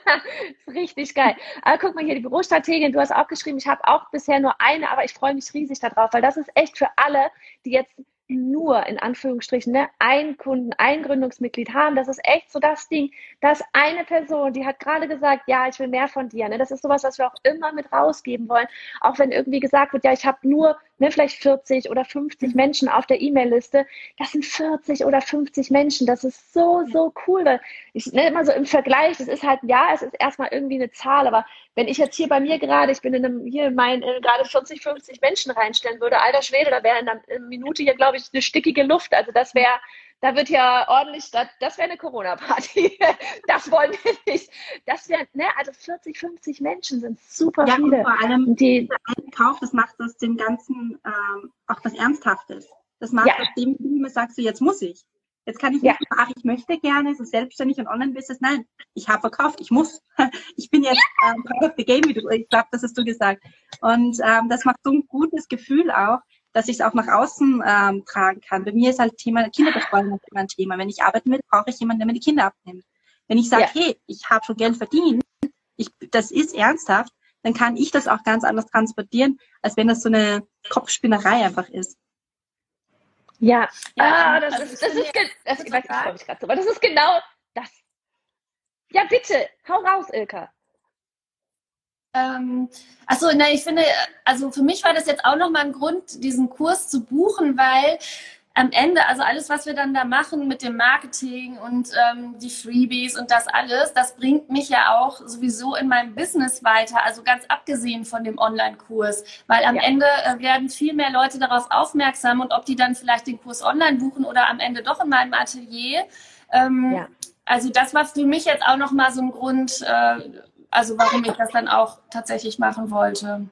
richtig geil. Aber guck mal hier, die Bürostrategin, du hast auch geschrieben, ich habe auch bisher nur eine, aber ich freue mich riesig darauf, weil das ist echt für alle, die jetzt nur in Anführungsstrichen ne, ein Kunden, ein Gründungsmitglied haben. Das ist echt so das Ding, dass eine Person, die hat gerade gesagt, ja, ich will mehr von dir. Ne? Das ist sowas, was wir auch immer mit rausgeben wollen. Auch wenn irgendwie gesagt wird, ja, ich habe nur ne, vielleicht 40 oder 50 mhm. Menschen auf der E-Mail-Liste. Das sind 40 oder 50 Menschen. Das ist so, so cool. Weil ich ne, immer so im Vergleich, das ist halt, ja, es ist erstmal irgendwie eine Zahl, aber wenn ich jetzt hier bei mir gerade, ich bin in einem, hier in mein, in gerade 40, 50 Menschen reinstellen würde, alter Schwede, da wäre in einer Minute hier, glaube ich, eine stickige Luft. Also das wäre, da wird ja ordentlich, das, das wäre eine Corona-Party. Das wollen wir nicht. Das wäre, ne, also 40, 50 Menschen sind super ja, viele. Und vor allem, die, der Einkauf, das macht aus dem Ganzen ähm, auch was Ernsthaftes. Das macht ja. aus dem, wie sagst du, jetzt muss ich. Jetzt kann ich nicht ja. ach, ich möchte gerne, so selbstständig und Online-Business. Nein, ich habe verkauft, ich muss. Ich bin jetzt ähm, part of the game, wie du, ich glaube, das hast du gesagt. Und ähm, das macht so ein gutes Gefühl auch, dass ich es auch nach außen ähm, tragen kann. Bei mir ist halt Thema Kinderbetreuung immer ein Thema. Wenn ich arbeiten will, brauche ich jemanden, der mir die Kinder abnimmt. Wenn ich sage, ja. hey, ich habe schon Geld verdient, ich, das ist ernsthaft, dann kann ich das auch ganz anders transportieren, als wenn das so eine Kopfspinnerei einfach ist. Ja, ja ah, das, ist, das ist, das, ich weiß, ich freue mich gerade so, weil das ist genau das. Ja, bitte, hau raus, Ilka. Ähm, achso, na, ich finde, also für mich war das jetzt auch nochmal ein Grund, diesen Kurs zu buchen, weil am Ende, also alles, was wir dann da machen mit dem Marketing und ähm, die Freebies und das alles, das bringt mich ja auch sowieso in meinem Business weiter, also ganz abgesehen von dem Online-Kurs, weil am ja. Ende äh, werden viel mehr Leute darauf aufmerksam und ob die dann vielleicht den Kurs online buchen oder am Ende doch in meinem Atelier. Ähm, ja. Also das war für mich jetzt auch nochmal so ein Grund, äh, also warum ich das dann auch tatsächlich machen wollte.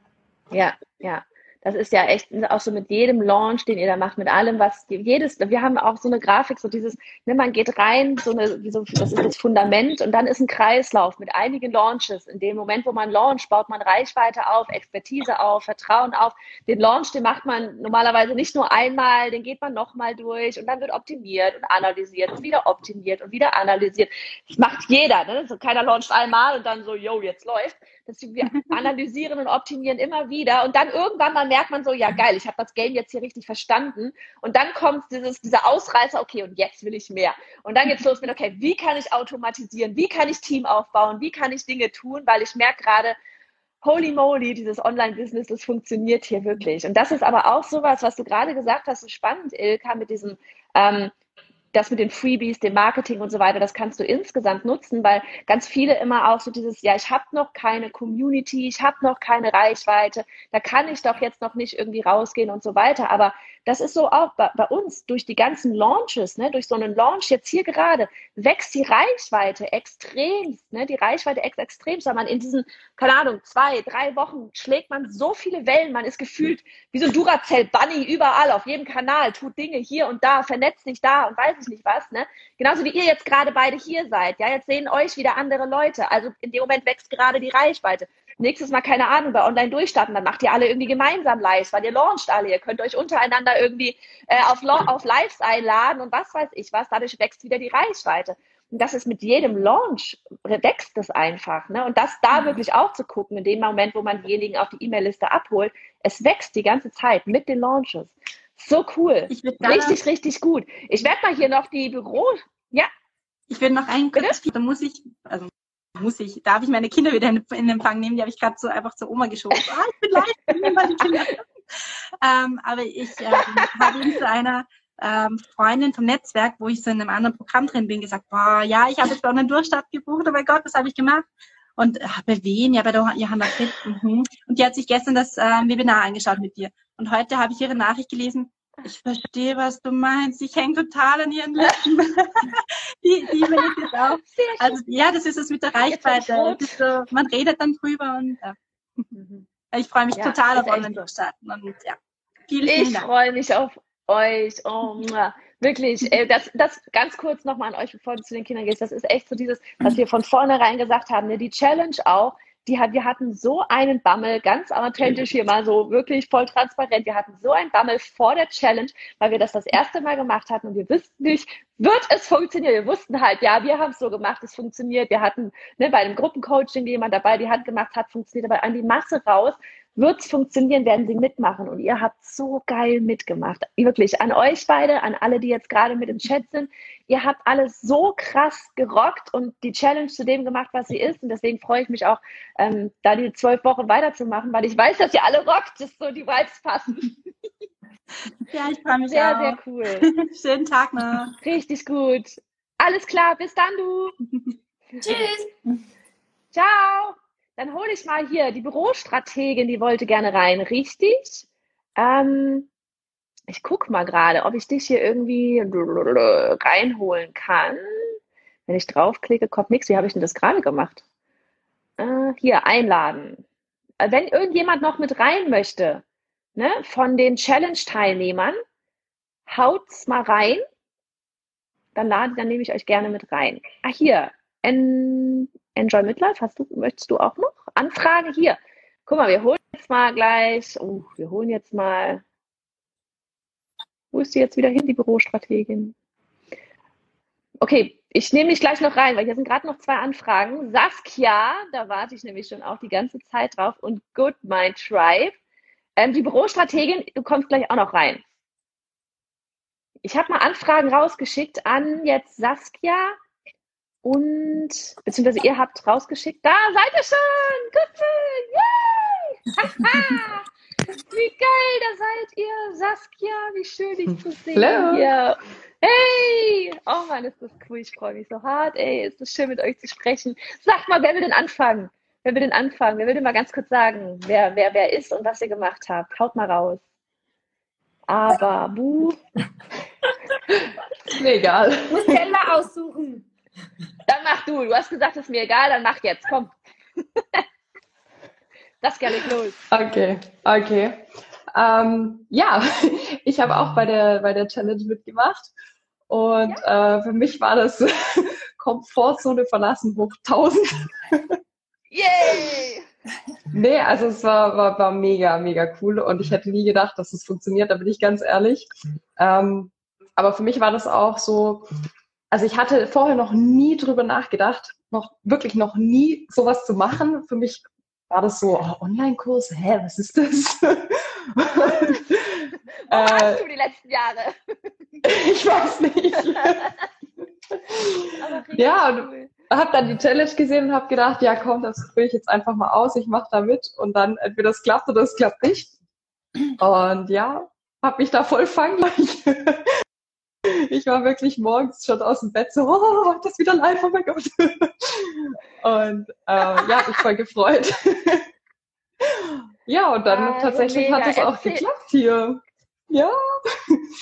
Ja, ja. Das ist ja echt auch so mit jedem Launch, den ihr da macht, mit allem, was jedes, wir haben auch so eine Grafik, so dieses, ne, man geht rein, so eine, so, das ist das Fundament und dann ist ein Kreislauf mit einigen Launches. In dem Moment, wo man launcht, baut man Reichweite auf, Expertise auf, Vertrauen auf. Den Launch, den macht man normalerweise nicht nur einmal, den geht man nochmal durch und dann wird optimiert und analysiert und wieder optimiert und wieder analysiert. Das macht jeder, ne? So keiner launcht einmal und dann so, yo, jetzt läuft. Das, wir analysieren und optimieren immer wieder und dann irgendwann mal merkt man so, ja geil, ich habe das Game jetzt hier richtig verstanden. Und dann kommt dieses, dieser Ausreißer, okay, und jetzt will ich mehr. Und dann geht's los mit, okay, wie kann ich automatisieren? Wie kann ich Team aufbauen? Wie kann ich Dinge tun? Weil ich merke gerade, holy moly, dieses Online-Business, das funktioniert hier wirklich. Und das ist aber auch sowas, was du gerade gesagt hast, so spannend, Ilka, mit diesem, ähm, das mit den Freebies, dem Marketing und so weiter, das kannst du insgesamt nutzen, weil ganz viele immer auch so dieses, ja, ich habe noch keine Community, ich habe noch keine Reichweite, da kann ich doch jetzt noch nicht irgendwie rausgehen und so weiter. Aber das ist so auch bei, bei uns durch die ganzen Launches, ne, durch so einen Launch jetzt hier gerade, wächst die Reichweite extrem, ne, die Reichweite ex extrem, weil man in diesen, keine Ahnung, zwei, drei Wochen schlägt man so viele Wellen, man ist gefühlt wie so ein Duracell-Bunny überall, auf jedem Kanal, tut Dinge hier und da, vernetzt sich da und weiß ich nicht was, ne. Genauso wie ihr jetzt gerade beide hier seid, ja, jetzt sehen euch wieder andere Leute, also in dem Moment wächst gerade die Reichweite nächstes Mal, keine Ahnung, bei Online durchstarten, dann macht ihr alle irgendwie gemeinsam Lives, weil ihr launcht alle. Ihr könnt euch untereinander irgendwie äh, auf, auf Lives einladen und was weiß ich was. Dadurch wächst wieder die Reichweite. Und das ist mit jedem Launch, wächst es einfach. Ne? Und das da mhm. wirklich auch zu gucken, in dem Moment, wo man diejenigen auf die E-Mail-Liste abholt, es wächst die ganze Zeit mit den Launches. So cool. richtig, richtig gut. Ich werde mal hier noch die Büro. Ja. Ich will noch einen kurz, da muss ich, also muss ich, darf ich meine Kinder wieder in, Empfang nehmen? Die habe ich gerade so einfach zur Oma geschoben. Ah, ich bin live, ich nehme meine Kinder. ähm, aber ich ähm, habe ihn zu einer ähm, Freundin vom Netzwerk, wo ich so in einem anderen Programm drin bin, gesagt, boah, ja, ich habe jetzt einen Durchstart gebucht, oh mein Gott, was habe ich gemacht? Und äh, bei wen? Ja, bei der Johanna Fritt. Mhm. Und die hat sich gestern das äh, Webinar angeschaut mit dir. Und heute habe ich ihre Nachricht gelesen, ich verstehe, was du meinst. Ich hänge total an ihren Lippen. die, die will ich jetzt auch. Also ja, das ist es mit der Reichweite. So, man redet dann drüber und ja. Mhm. Ich freue mich ja, total auf online durchstarten und ja. Vielen, vielen ich freue mich auf euch. Oh, wirklich, ey, das, das ganz kurz nochmal an euch, bevor du zu den Kindern gehst. Das ist echt so dieses, was wir von vornherein gesagt haben, ne? die Challenge auch, die hat, wir hatten so einen Bammel, ganz authentisch hier mal so wirklich voll transparent. Wir hatten so einen Bammel vor der Challenge, weil wir das das erste Mal gemacht hatten und wir wussten nicht, wird es funktionieren? Wir wussten halt, ja, wir haben es so gemacht, es funktioniert. Wir hatten ne, bei einem Gruppencoaching jemand dabei, die Hand gemacht hat, funktioniert, aber an die Masse raus wird es funktionieren, werden sie mitmachen. Und ihr habt so geil mitgemacht. Wirklich, an euch beide, an alle, die jetzt gerade mit im Chat sind. Ihr habt alles so krass gerockt und die Challenge zu dem gemacht, was sie ist. Und deswegen freue ich mich auch, ähm, da die zwölf Wochen weiterzumachen, weil ich weiß, dass ihr alle rockt, dass so die Vibes passen. Ja, ich freue mich sehr, auch. Sehr, sehr cool. Schönen Tag noch. Richtig gut. Alles klar, bis dann, du. Tschüss. Ciao. Dann hole ich mal hier die Bürostrategin, die wollte gerne rein, richtig? Ähm, ich gucke mal gerade, ob ich dich hier irgendwie reinholen kann. Wenn ich draufklicke, kommt nichts. Wie habe ich denn das gerade gemacht? Äh, hier, einladen. Äh, wenn irgendjemand noch mit rein möchte, ne, von den Challenge-Teilnehmern, haut's mal rein. Dann lade, dann nehme ich euch gerne mit rein. Ah, hier. En Enjoy Midlife, hast du, möchtest du auch noch? Anfrage hier. Guck mal, wir holen jetzt mal gleich, oh, wir holen jetzt mal, wo ist die jetzt wieder hin, die Bürostrategin? Okay, ich nehme dich gleich noch rein, weil hier sind gerade noch zwei Anfragen. Saskia, da warte ich nämlich schon auch die ganze Zeit drauf und Good Mind Tribe. Ähm, die Bürostrategin, du kommst gleich auch noch rein. ich habe mal Anfragen rausgeschickt an jetzt Saskia und beziehungsweise ihr habt rausgeschickt. Da seid ihr schon! Yay! wie geil, da seid ihr, Saskia, wie schön dich zu sehen. Hallo. Hier. Hey! Oh Mann, ist das cool, ich freue mich so hart. Ey, ist das schön mit euch zu sprechen. Sagt mal, wer will denn anfangen? Wer will denn anfangen? Wer will denn mal ganz kurz sagen, wer, wer, wer ist und was ihr gemacht habt? Haut mal raus. Aber, buh. ist mir egal. Du musst Teller aussuchen. Dann mach du. Du hast gesagt, ist mir egal, dann mach jetzt. Komm. das gerne los. Okay, okay. Ähm, ja, ich habe auch bei der, bei der Challenge mitgemacht. Und ja. äh, für mich war das Komfortzone verlassen hoch 1000. Yay! Nee, also es war, war, war mega, mega cool und ich hätte nie gedacht, dass es funktioniert, da bin ich ganz ehrlich. Ähm, aber für mich war das auch so, also ich hatte vorher noch nie drüber nachgedacht, noch wirklich noch nie sowas zu machen. Für mich war das so, oh, Online-Kurs, hä, was ist das? Wo äh, warst du die letzten Jahre? ich weiß nicht. ja, und cool. habe dann die Challenge gesehen und habe gedacht, ja komm, das probiere ich jetzt einfach mal aus, ich mache da mit und dann entweder es klappt oder es klappt nicht. Und ja, habe mich da voll fangen ich war wirklich morgens schon aus dem Bett so, oh, das wieder live, oh mein Gott. Und äh, ja, mich voll gefreut. ja, und dann also tatsächlich hat es auch geklappt hier. Ja.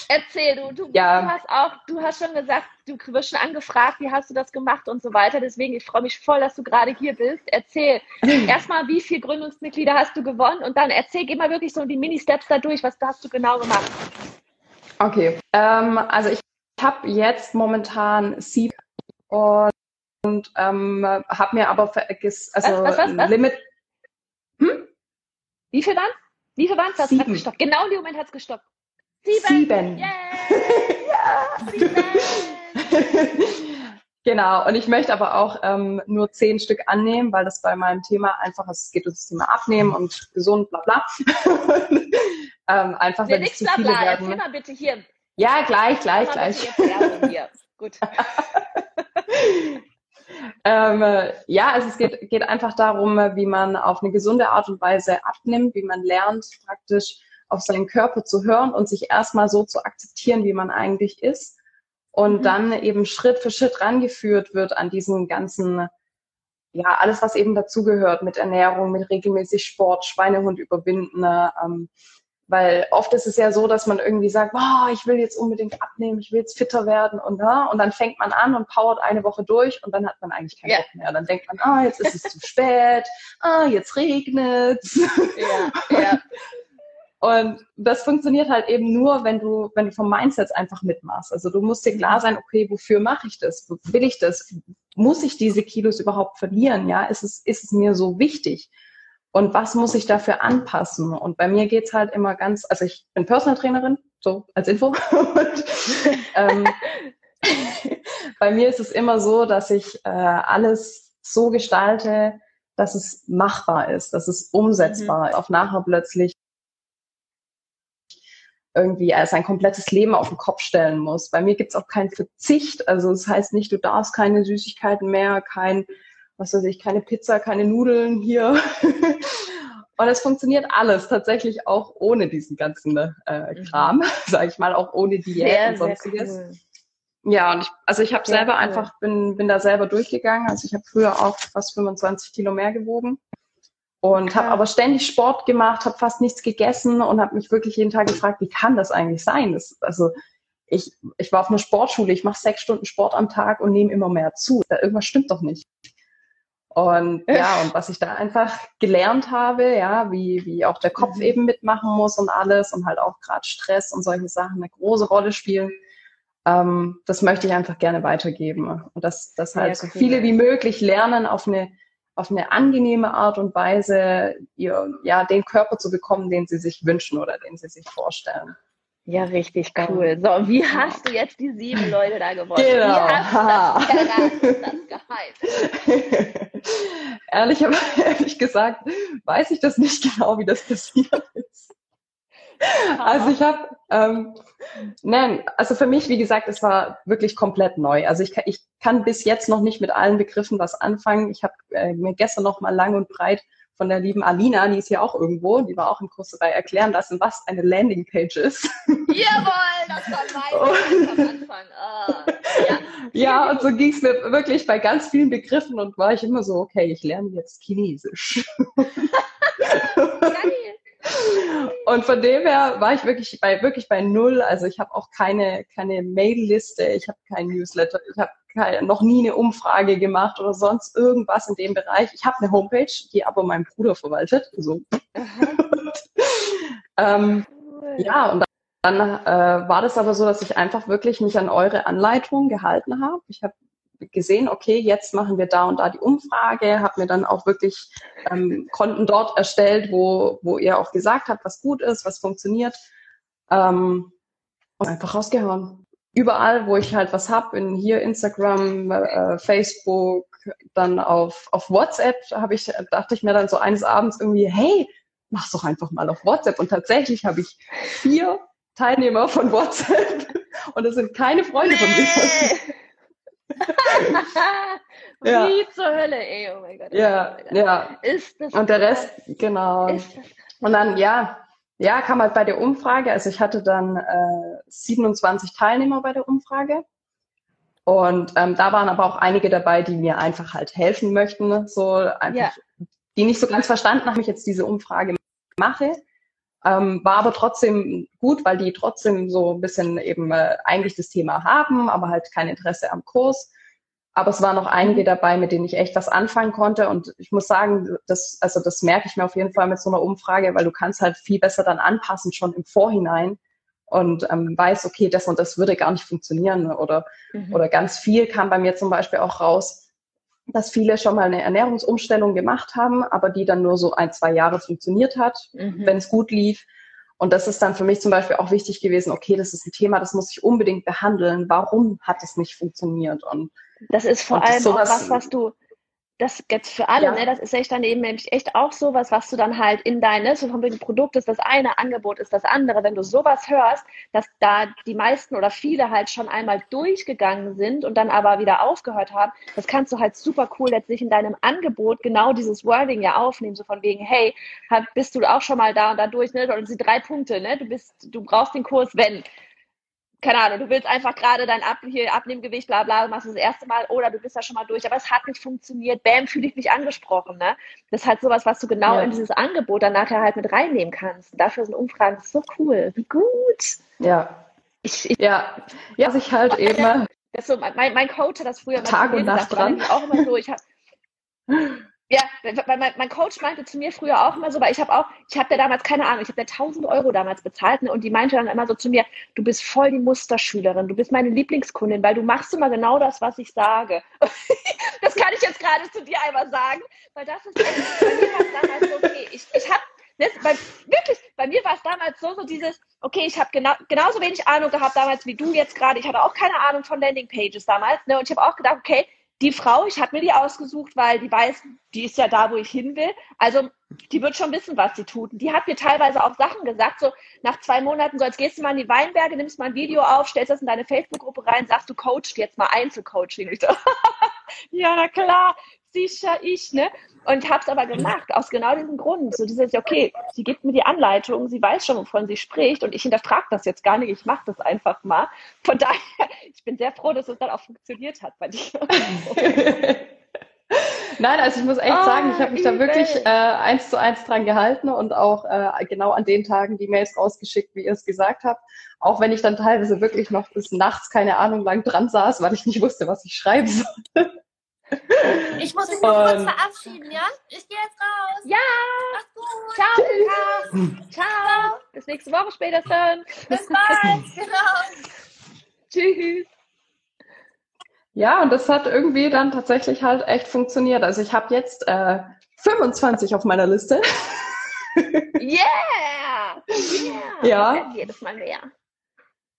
Erzähl du, du, ja. du hast auch, du hast schon gesagt, du wirst schon angefragt, wie hast du das gemacht und so weiter. Deswegen, ich freue mich voll, dass du gerade hier bist. Erzähl erstmal, wie viele Gründungsmitglieder hast du gewonnen und dann erzähl, geh mal wirklich so die Mini-Steps da durch, was hast du genau gemacht. Okay, ähm, also ich habe jetzt momentan sieben und, und ähm, habe mir aber vergessen, also was, was, was, Limit. Hm? Wie viel waren Wie viel waren es? Hat gestoppt. Genau in dem Moment hat es gestoppt. Sieben. Sieben. Yeah. ja, sieben. Genau, und ich möchte aber auch ähm, nur zehn Stück annehmen, weil das bei meinem Thema einfach ist, es geht um das Thema Abnehmen und gesund, bla bla. ähm, einfach, nee, wenn es zu viele bla, werden. Erzähl mal bitte hier. Ja, gleich, gleich, gleich. Hier. Gut. ähm, ja, also es geht, geht einfach darum, wie man auf eine gesunde Art und Weise abnimmt, wie man lernt, praktisch auf seinen Körper zu hören und sich erstmal so zu akzeptieren, wie man eigentlich ist und mhm. dann eben Schritt für Schritt rangeführt wird an diesen ganzen, ja, alles, was eben dazugehört mit Ernährung, mit regelmäßig Sport, Schweinehund überwinden. Ne, ähm, weil oft ist es ja so, dass man irgendwie sagt, oh, ich will jetzt unbedingt abnehmen, ich will jetzt fitter werden und, ne, und dann fängt man an und powert eine Woche durch und dann hat man eigentlich keinen ja. Bock mehr. Dann denkt man, ah, jetzt ist es zu spät, ah, jetzt regnet's. Ja, ja. Und das funktioniert halt eben nur, wenn du, wenn du vom Mindset einfach mitmachst. Also du musst dir klar sein, okay, wofür mache ich das? Will ich das? Muss ich diese Kilos überhaupt verlieren? Ja, ist es, ist es mir so wichtig? Und was muss ich dafür anpassen? Und bei mir geht's halt immer ganz, also ich bin Personal Trainerin, so als Info. Und, ähm, bei mir ist es immer so, dass ich äh, alles so gestalte, dass es machbar ist, dass es umsetzbar mhm. ist. Auf nachher plötzlich irgendwie äh, sein komplettes Leben auf den Kopf stellen muss. Bei mir gibt's auch keinen Verzicht. Also das heißt nicht, du darfst keine Süßigkeiten mehr, kein, was weiß ich, keine Pizza, keine Nudeln hier. Und es funktioniert alles tatsächlich auch ohne diesen ganzen äh, mhm. Kram, mhm. sage ich mal, auch ohne Diät und sonstiges. Cool. Ja, und ich, also ich habe selber cool. einfach, bin, bin da selber durchgegangen. Also ich habe früher auch fast 25 Kilo mehr gewogen und okay. habe aber ständig Sport gemacht, habe fast nichts gegessen und habe mich wirklich jeden Tag gefragt, wie kann das eigentlich sein? Das, also ich, ich war auf einer Sportschule, ich mache sechs Stunden Sport am Tag und nehme immer mehr zu. Da, irgendwas stimmt doch nicht. Und ja, und was ich da einfach gelernt habe, ja, wie, wie auch der Kopf mhm. eben mitmachen muss und alles und halt auch gerade Stress und solche Sachen eine große Rolle spielen, ähm, das möchte ich einfach gerne weitergeben. Und dass, dass halt ja, so viele wie möglich lernen, auf eine auf eine angenehme Art und Weise ihr, ja, den Körper zu bekommen, den sie sich wünschen oder den sie sich vorstellen. Ja, richtig cool. So, wie hast du jetzt die sieben Leute da gewonnen? Genau. Wie hast du das, das Geheim? ehrlich, ehrlich gesagt, weiß ich das nicht genau, wie das passiert ist. Also ich habe, ähm, nein, also für mich, wie gesagt, es war wirklich komplett neu. Also ich, ich kann bis jetzt noch nicht mit allen Begriffen was anfangen. Ich habe äh, mir gestern noch mal lang und breit von der lieben Alina, die ist hier auch irgendwo, die war auch im Kurs dabei, erklären lassen, was eine Landingpage ist. Jawohl, das war mein am Anfang. Ah, ja. ja, und so ging es mir wirklich bei ganz vielen Begriffen und war ich immer so, okay, ich lerne jetzt Chinesisch. Und von dem her war ich wirklich bei wirklich bei null. Also ich habe auch keine keine Mail-Liste, ich habe kein Newsletter, ich habe noch nie eine Umfrage gemacht oder sonst irgendwas in dem Bereich. Ich habe eine Homepage, die aber mein Bruder verwaltet. So. ähm, ja, und dann, äh, war das aber so, dass ich einfach wirklich mich an eure Anleitung gehalten habe. Ich habe gesehen, okay, jetzt machen wir da und da die Umfrage, habe mir dann auch wirklich ähm, Konten dort erstellt, wo, wo ihr auch gesagt habt, was gut ist, was funktioniert. Ähm, und einfach rausgehauen. Überall, wo ich halt was hab, in hier Instagram, äh, Facebook, dann auf, auf WhatsApp, habe ich, dachte ich mir dann so eines Abends irgendwie, hey, mach's doch einfach mal auf WhatsApp. Und tatsächlich habe ich vier Teilnehmer von WhatsApp und das sind keine Freunde nee. von mir. ja. Wie zur Hölle, ey, oh mein Gott. Ja, oh ja. Ist das Und der Rest, genau. Und dann, ja, ja, kam halt bei der Umfrage, also ich hatte dann äh, 27 Teilnehmer bei der Umfrage. Und ähm, da waren aber auch einige dabei, die mir einfach halt helfen möchten, so einfach, ja. die nicht so ganz verstanden haben, ich jetzt diese Umfrage mache. Ähm, war aber trotzdem gut, weil die trotzdem so ein bisschen eben äh, eigentlich das Thema haben, aber halt kein Interesse am Kurs. Aber es waren noch einige dabei, mit denen ich echt was anfangen konnte. Und ich muss sagen, das, also das merke ich mir auf jeden Fall mit so einer Umfrage, weil du kannst halt viel besser dann anpassen, schon im Vorhinein und ähm, weiß, okay, das und das würde gar nicht funktionieren. Oder, mhm. oder ganz viel kam bei mir zum Beispiel auch raus, dass viele schon mal eine Ernährungsumstellung gemacht haben, aber die dann nur so ein, zwei Jahre funktioniert hat, mhm. wenn es gut lief. Und das ist dann für mich zum Beispiel auch wichtig gewesen, okay, das ist ein Thema, das muss ich unbedingt behandeln. Warum hat es nicht funktioniert? Und das ist vor allem auch was, was du, das jetzt für alle, ja. ne, das ist echt dann eben nämlich echt auch sowas, was du dann halt in deine, so von wegen Produkt ist das eine, Angebot ist das andere. Wenn du sowas hörst, dass da die meisten oder viele halt schon einmal durchgegangen sind und dann aber wieder aufgehört haben, das kannst du halt super cool letztlich in deinem Angebot genau dieses Wording ja aufnehmen, so von wegen, hey, bist du auch schon mal da und da durch, ne? Und die drei Punkte, ne? Du bist, du brauchst den Kurs, wenn keine Ahnung, du willst einfach gerade dein Ab hier Abnehmgewicht, bla bla, machst das erste Mal oder du bist da schon mal durch, aber es hat nicht funktioniert, bam, fühle ich mich angesprochen. Ne? Das ist halt sowas, was du genau ja. in dieses Angebot dann nachher halt mit reinnehmen kannst. dafür sind Umfragen so cool. Wie gut. Ja. Ich, ich, ja, ja, sich halt eben. Das so, mein, mein Coach hat das früher Tag und Nacht dran. Auch immer so, ich habe Ja, weil mein, mein, Coach meinte zu mir früher auch immer so, weil ich habe auch, ich habe ja damals, keine Ahnung, ich habe ja 1000 Euro damals bezahlt ne, und die meinte dann immer so zu mir, du bist voll die Musterschülerin, du bist meine Lieblingskundin, weil du machst immer genau das, was ich sage. das kann ich jetzt gerade zu dir einmal sagen, weil das ist bei mir damals so, okay, ich, ich habe, ne, wirklich, bei mir war es damals so, so dieses, okay, ich habe genau, genauso wenig Ahnung gehabt damals wie du jetzt gerade, ich hatte auch keine Ahnung von Landingpages damals, ne, und ich habe auch gedacht, okay, die Frau, ich habe mir die ausgesucht, weil die weiß, die ist ja da, wo ich hin will. Also die wird schon wissen, was sie tut. Und die hat mir teilweise auch Sachen gesagt, so nach zwei Monaten, so jetzt gehst du mal in die Weinberge, nimmst mal ein Video auf, stellst das in deine Facebook-Gruppe rein, sagst du coachst jetzt mal Einzelcoaching. Ich so, ja, na klar, sicher ich, ne? Und habe es aber gemacht, aus genau diesem Grund. So dieses, okay, sie gibt mir die Anleitung, sie weiß schon, wovon sie spricht und ich hinterfrage das jetzt gar nicht, ich mache das einfach mal. Von daher, ich bin sehr froh, dass es dann auch funktioniert hat bei dir. Nein, also ich muss echt oh, sagen, ich habe mich da wirklich äh, eins zu eins dran gehalten und auch äh, genau an den Tagen die Mails rausgeschickt, wie ihr es gesagt habt. Auch wenn ich dann teilweise wirklich noch bis nachts, keine Ahnung, lang dran saß, weil ich nicht wusste, was ich schreiben sollte. Ich muss mich noch kurz verabschieden, ja? Ich gehe jetzt raus. Ja. Mach's gut. Ciao. Tschüss. Ciao. Bis nächste Woche spätestens. Bis bald. genau. Tschüss. Ja, und das hat irgendwie dann tatsächlich halt echt funktioniert. Also ich habe jetzt äh, 25 auf meiner Liste. yeah! yeah. Ja. Jedes Mal mehr.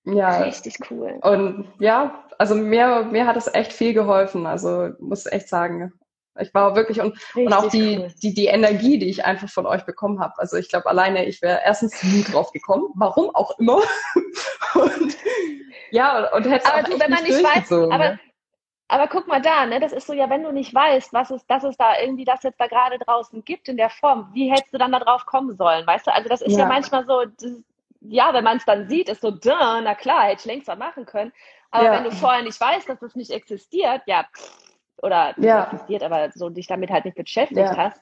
Ja. Richtig cool. Und ja, also mir, mir hat es echt viel geholfen. Also muss echt sagen. Ich war wirklich und, und auch die, cool. die, die Energie, die ich einfach von euch bekommen habe. Also ich glaube alleine, ich wäre erstens nie drauf gekommen, warum auch immer. und, ja, und, und hätte aber auch du, wenn man nicht weiß, aber, ne? aber guck mal da, ne, das ist so ja, wenn du nicht weißt, was es, dass es da irgendwie das jetzt da gerade draußen gibt in der Form, wie hättest du dann da drauf kommen sollen, weißt du? Also das ist ja, ja manchmal so, das, ja, wenn man es dann sieht, ist so, duh, na klar, hätte ich längst mal machen können. Aber ja. wenn du vorher nicht weißt, dass das nicht existiert, ja, oder ja. existiert, aber so dich damit halt nicht beschäftigt ja. hast,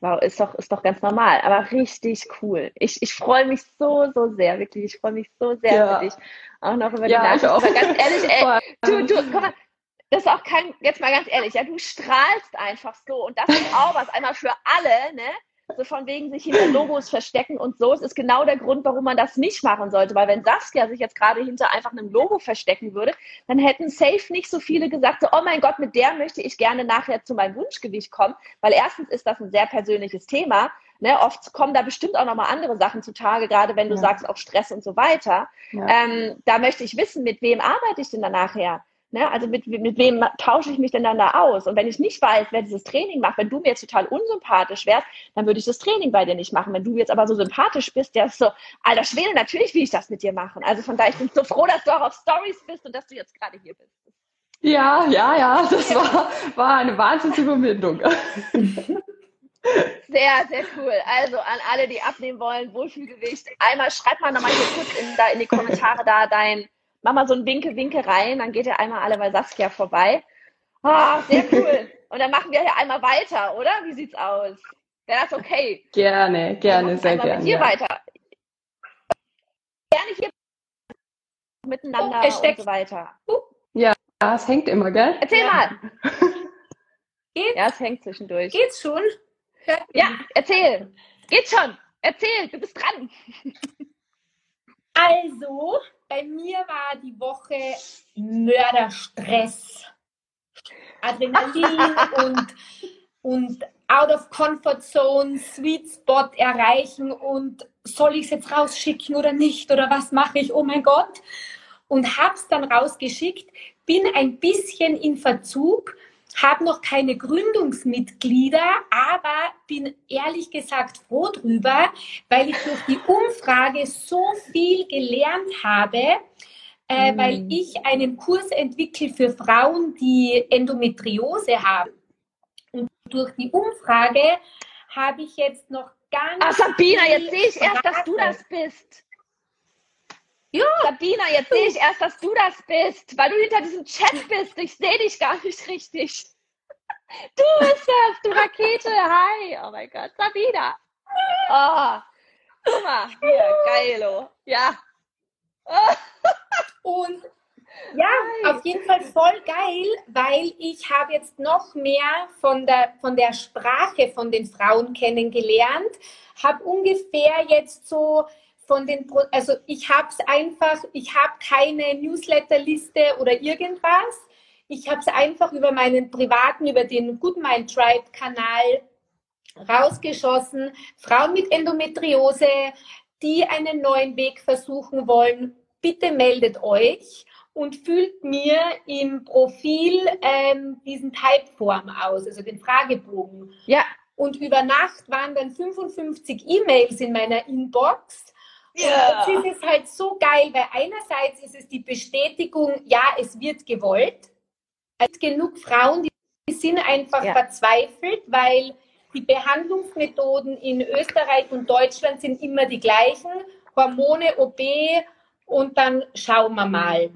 wow, ist doch, ist doch ganz normal. Aber richtig cool. Ich, ich freue mich so, so sehr, wirklich. Ich freue mich so sehr ja. für dich. Auch noch über die ja, Nachricht. Aber ganz ehrlich, ey, du, du, guck mal, das ist auch kein, jetzt mal ganz ehrlich, ja, du strahlst einfach so und das ist auch was einmal für alle, ne? So von wegen sich hinter Logos verstecken und so. Es ist genau der Grund, warum man das nicht machen sollte. Weil wenn Saskia sich jetzt gerade hinter einfach einem Logo verstecken würde, dann hätten safe nicht so viele gesagt, so, oh mein Gott, mit der möchte ich gerne nachher zu meinem Wunschgewicht kommen. Weil erstens ist das ein sehr persönliches Thema. Ne, oft kommen da bestimmt auch nochmal andere Sachen zutage, gerade wenn du ja. sagst, auch Stress und so weiter. Ja. Ähm, da möchte ich wissen, mit wem arbeite ich denn dann nachher? Ne? Also mit, mit wem tausche ich mich denn dann da aus? Und wenn ich nicht weiß, wer dieses Training macht, wenn du mir jetzt total unsympathisch wärst, dann würde ich das Training bei dir nicht machen. Wenn du jetzt aber so sympathisch bist, der ist so, alter Schwede, natürlich will ich das mit dir machen. Also von daher, ich bin so froh, dass du auch auf Stories bist und dass du jetzt gerade hier bist. Ja, ja, ja, das war, war eine Wahnsinnsüberwindung. Sehr, sehr cool. Also an alle, die abnehmen wollen, Wohlfühlgewicht, einmal schreib mal nochmal hier kurz in, da in die Kommentare da dein mach mal so ein Winke, Winke rein, dann geht ihr einmal alle bei Saskia vorbei. Ah, oh, sehr cool. Und dann machen wir hier einmal weiter, oder? Wie sieht's aus? Wäre das okay? Gerne, gerne, sehr gerne. Mit dir ja. weiter. Gerne hier miteinander oh, und so weiter. Ja, es hängt immer, gell? Erzähl ja. mal. Geht's? Ja, es hängt zwischendurch. Geht's schon? Ja, erzähl. Geht's schon. Erzähl, du bist dran. Also, bei mir war die Woche Mörderstress. Adrenalin und, und out of comfort zone, sweet spot erreichen und soll ich es jetzt rausschicken oder nicht oder was mache ich? Oh mein Gott. Und habe es dann rausgeschickt, bin ein bisschen in Verzug, habe noch keine Gründungsmitglieder, aber bin ehrlich gesagt froh drüber, weil ich durch die Umfrage so viel gelernt habe, äh, mm. weil ich einen Kurs entwickle für Frauen, die Endometriose haben. Und durch die Umfrage habe ich jetzt noch ganz. Ah, Sabina, jetzt sehe ich erst, dass du das bist. Ja. Sabina, jetzt sehe ich erst, dass du das bist, weil du hinter diesem Chat bist. Ich sehe dich gar nicht richtig. Du bist das, du Rakete. Hi. Oh mein Gott, Sabina. Oh. Guck mal, hier, geilo. Ja. Und ja, auf jeden Fall voll geil, weil ich habe jetzt noch mehr von der, von der Sprache von den Frauen kennengelernt, habe ungefähr jetzt so von den, also ich habe es einfach, ich habe keine Newsletterliste oder irgendwas. Ich habe es einfach über meinen privaten, über den Good Mind Tribe Kanal rausgeschossen. Frauen mit Endometriose, die einen neuen Weg versuchen wollen, bitte meldet euch und füllt mir im Profil ähm, diesen Typeform aus, also den Fragebogen. Ja. Und über Nacht waren dann 55 E-Mails in meiner Inbox. Ja. Und jetzt ist es halt so geil, weil einerseits ist es die Bestätigung, ja, es wird gewollt. Es gibt genug Frauen, die sind einfach ja. verzweifelt, weil die Behandlungsmethoden in Österreich und Deutschland sind immer die gleichen. Hormone, OB und dann schauen wir mal.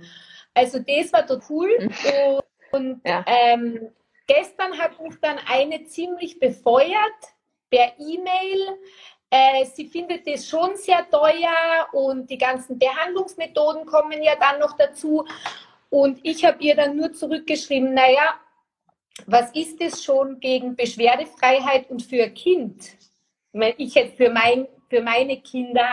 Also das war doch cool. Mhm. Und ja. ähm, gestern hat mich dann eine ziemlich befeuert per E-Mail. Äh, sie findet es schon sehr teuer und die ganzen Behandlungsmethoden kommen ja dann noch dazu. Und ich habe ihr dann nur zurückgeschrieben, naja, was ist es schon gegen Beschwerdefreiheit und für ein Kind? Ich hätte für, mein, für meine Kinder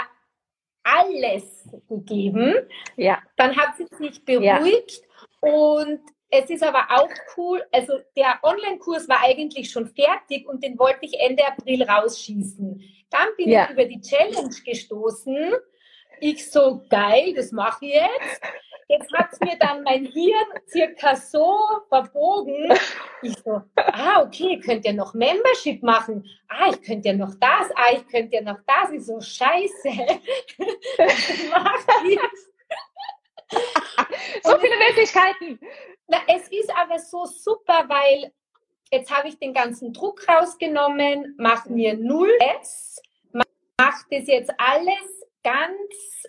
alles gegeben. Ja. Dann hat sie sich beruhigt ja. und es ist aber auch cool, also der Online-Kurs war eigentlich schon fertig und den wollte ich Ende April rausschießen. Dann bin ja. ich über die Challenge gestoßen. Ich so, geil, das mache ich jetzt. jetzt hat es mir dann mein Hirn circa so verbogen. Ich so, ah, okay, könnt ihr noch Membership machen? Ah, ich könnte ja noch das, ah, ich könnte ja noch das. Ich so, scheiße. so viele Möglichkeiten. Na, es ist aber so super, weil jetzt habe ich den ganzen Druck rausgenommen, mache mir null S, mache das jetzt alles ganz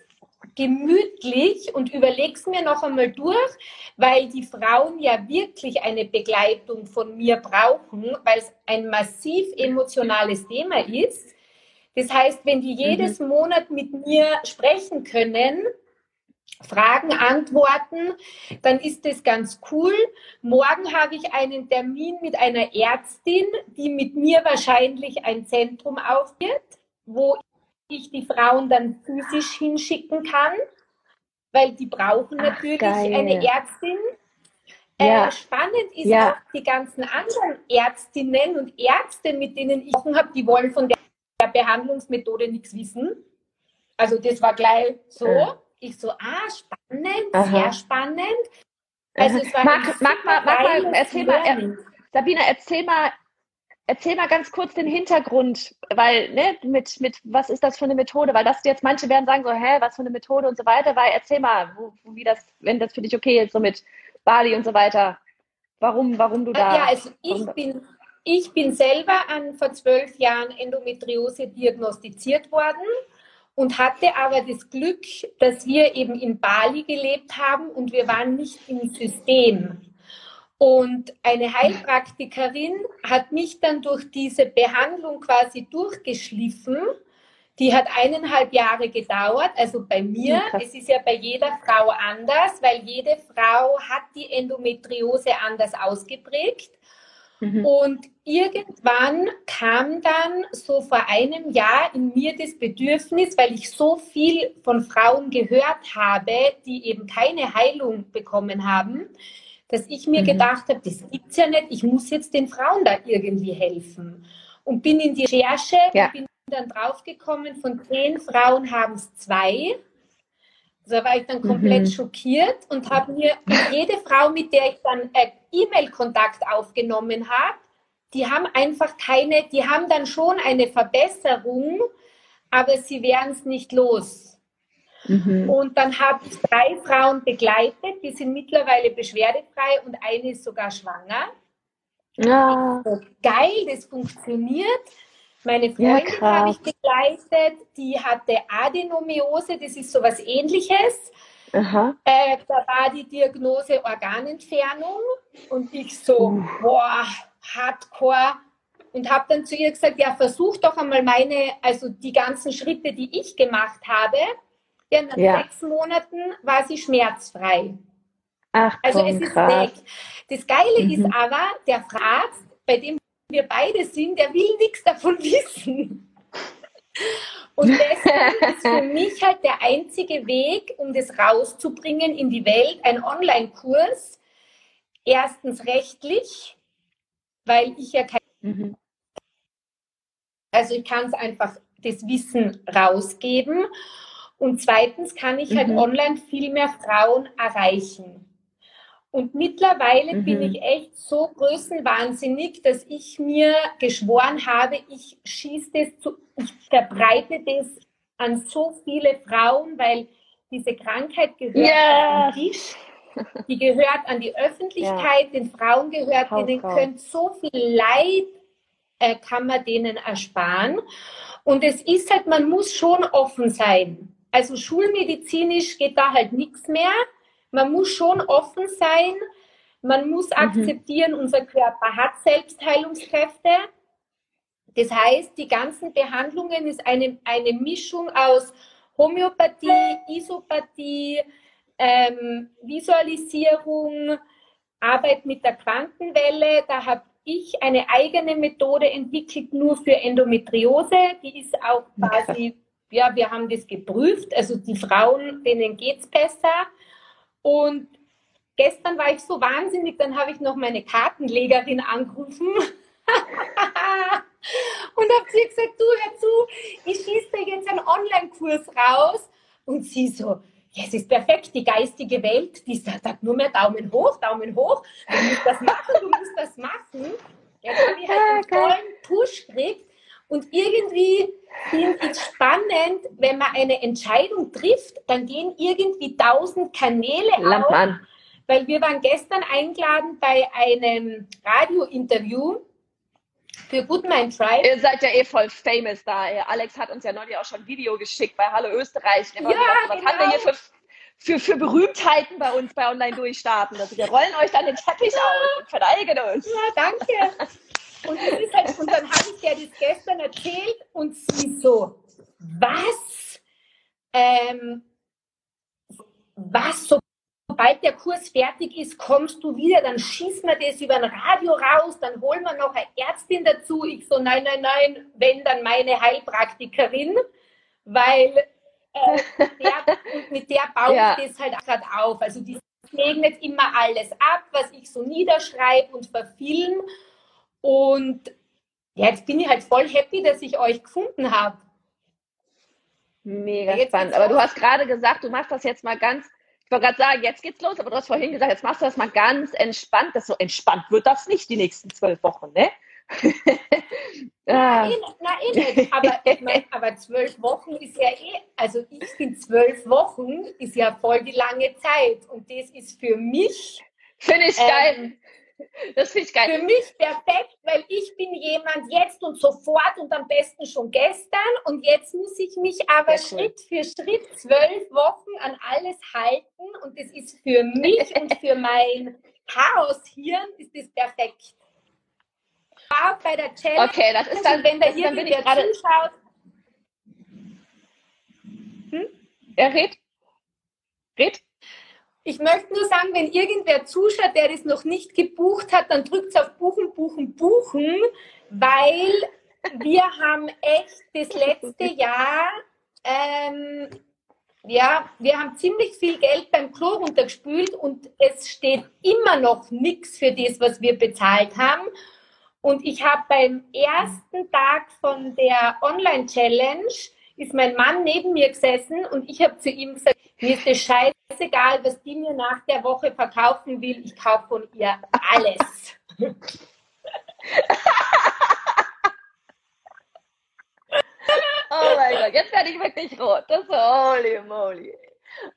gemütlich und überleg's mir noch einmal durch, weil die Frauen ja wirklich eine Begleitung von mir brauchen, weil es ein massiv emotionales Thema ist. Das heißt, wenn die jedes mhm. Monat mit mir sprechen können, Fragen antworten, dann ist das ganz cool. Morgen habe ich einen Termin mit einer Ärztin, die mit mir wahrscheinlich ein Zentrum aufgeht, wo ich die Frauen dann physisch hinschicken kann, weil die brauchen natürlich Ach, eine Ärztin. Äh, ja. Äh, spannend ist ja. auch die ganzen anderen Ärztinnen und Ärzte, mit denen ich gesprochen habe, die wollen von der Behandlungsmethode nichts wissen. Also das war gleich so. Ja. Ich so, ah, spannend, Aha. sehr spannend. Also es war mag, mag, mal, mag mal, erzähl mal, er, Sabine, erzähl mal, erzähl mal ganz kurz den Hintergrund, weil, ne, mit, mit, was ist das für eine Methode? Weil das jetzt, manche werden sagen so, hä, was für eine Methode und so weiter, weil erzähl mal, wo, wie das, wenn das für dich okay ist, so mit Bali und so weiter. Warum, warum du da? Ja, also ich bin, ich bin selber an, vor zwölf Jahren Endometriose diagnostiziert worden und hatte aber das Glück, dass wir eben in Bali gelebt haben und wir waren nicht im System. Und eine Heilpraktikerin hat mich dann durch diese Behandlung quasi durchgeschliffen. Die hat eineinhalb Jahre gedauert, also bei mir. Ja, es ist ja bei jeder Frau anders, weil jede Frau hat die Endometriose anders ausgeprägt. Mhm. Und irgendwann kam dann so vor einem Jahr in mir das Bedürfnis, weil ich so viel von Frauen gehört habe, die eben keine Heilung bekommen haben, dass ich mir mhm. gedacht habe, das gibt's ja nicht, ich muss jetzt den Frauen da irgendwie helfen. Und bin in die Recherche ja. und bin dann draufgekommen, von zehn Frauen haben es zwei. Da war ich dann komplett mhm. schockiert und habe mir jede Frau, mit der ich dann äh, E-Mail-Kontakt aufgenommen habe, die haben einfach keine, die haben dann schon eine Verbesserung, aber sie werden es nicht los. Mhm. Und dann habe ich drei Frauen begleitet, die sind mittlerweile beschwerdefrei und eine ist sogar schwanger. Ja. So, geil, das funktioniert. Meine Freundin ja, habe ich begleitet, die hatte Adenomiose, das ist sowas ähnliches. Äh, da war die Diagnose Organentfernung und ich so, uh. boah, hardcore. Und habe dann zu ihr gesagt, ja, versuch doch einmal meine, also die ganzen Schritte, die ich gemacht habe. Ja, nach ja. sechs Monaten war sie schmerzfrei. Ach, also komm, es ist krass. weg. Das Geile mhm. ist aber, der Arzt, bei dem wir beide sind, der will nichts davon wissen. Und deswegen ist für mich halt der einzige Weg, um das rauszubringen in die Welt, ein Online-Kurs. Erstens rechtlich, weil ich ja kein. Mhm. Also ich kann es einfach das Wissen rausgeben. Und zweitens kann ich halt mhm. online viel mehr Frauen erreichen. Und mittlerweile mhm. bin ich echt so größenwahnsinnig, dass ich mir geschworen habe, ich schieße das zu, ich verbreite das an so viele Frauen, weil diese Krankheit gehört yeah. an den Tisch, die gehört an die Öffentlichkeit, ja. den Frauen gehört, Hausfrau. denen könnte so viel Leid, äh, kann man denen ersparen. Und es ist halt, man muss schon offen sein. Also schulmedizinisch geht da halt nichts mehr man muss schon offen sein. Man muss mhm. akzeptieren, unser Körper hat Selbstheilungskräfte. Das heißt, die ganzen Behandlungen ist eine, eine Mischung aus Homöopathie, Isopathie, ähm, Visualisierung, Arbeit mit der Quantenwelle. Da habe ich eine eigene Methode entwickelt, nur für Endometriose. Die ist auch quasi, ja, wir haben das geprüft. Also die Frauen, denen geht es besser. Und gestern war ich so wahnsinnig, dann habe ich noch meine Kartenlegerin angerufen. und habe sie gesagt, du hör zu, ich schieße dir jetzt einen Online-Kurs raus. Und sie so, ja, es ist perfekt, die geistige Welt, die sagt nur mehr Daumen hoch, Daumen hoch, du musst das machen, du musst das machen. Jetzt habe ich halt einen tollen Push gekriegt und irgendwie finde ich es spannend, wenn man eine Entscheidung trifft, dann gehen irgendwie tausend Kanäle Lamp auf. An. Weil wir waren gestern eingeladen bei einem Radiointerview für Good Mind Tribe. Ihr seid ja eh voll famous da. Alex hat uns ja neulich auch schon ein Video geschickt bei Hallo Österreich. Ja, gedacht, was genau. haben wir hier für, für, für Berühmtheiten bei uns bei Online Durchstarten? Also wir rollen euch dann den Teppich aus und verneigen uns. Ja, danke. Und, halt, und dann habe ich dir das gestern erzählt und sie so, was? Ähm, was, sobald der Kurs fertig ist, kommst du wieder, dann schießen wir das über ein Radio raus, dann holen wir noch eine Ärztin dazu. Ich so, nein, nein, nein, wenn dann meine Heilpraktikerin, weil äh, der, mit der baue ja. ich das halt gerade auf. Also die segnet immer alles ab, was ich so niederschreibe und verfilme. Und ja, jetzt bin ich halt voll happy, dass ich euch gefunden habe. Mega ja, spannend. Aber du hast gerade gesagt, du machst das jetzt mal ganz, ich wollte gerade sagen, jetzt geht's los, aber du hast vorhin gesagt, jetzt machst du das mal ganz entspannt. Das so entspannt wird das nicht die nächsten zwölf Wochen, ne? Ah. Nein, nein, aber, aber zwölf Wochen ist ja eh, also ich finde zwölf Wochen ist ja voll die lange Zeit und das ist für mich. Finde ich ähm, geil. Das finde ich geil. Für mich perfekt, weil ich bin jemand jetzt und sofort und am besten schon gestern und jetzt muss ich mich aber Schritt für Schritt zwölf Wochen an alles halten und das ist für mich und für mein Chaos-Hirn ist das perfekt. Auch bei der Challenge, okay, das ist dann, wenn da hier bin ich gerade zuschaut. Hm? Er redet? Red? Ich möchte nur sagen, wenn irgendwer zuschaut, der das noch nicht gebucht hat, dann drückt auf Buchen, Buchen, Buchen, weil wir haben echt das letzte Jahr, ähm, ja, wir haben ziemlich viel Geld beim Klo runtergespült und es steht immer noch nichts für das, was wir bezahlt haben. Und ich habe beim ersten Tag von der Online-Challenge ist mein Mann neben mir gesessen und ich habe zu ihm gesagt, mir ist es scheißegal, was die mir nach der Woche verkaufen will, ich kaufe von ihr alles. oh mein Gott, jetzt werde ich wirklich rot. Das ist holy moly.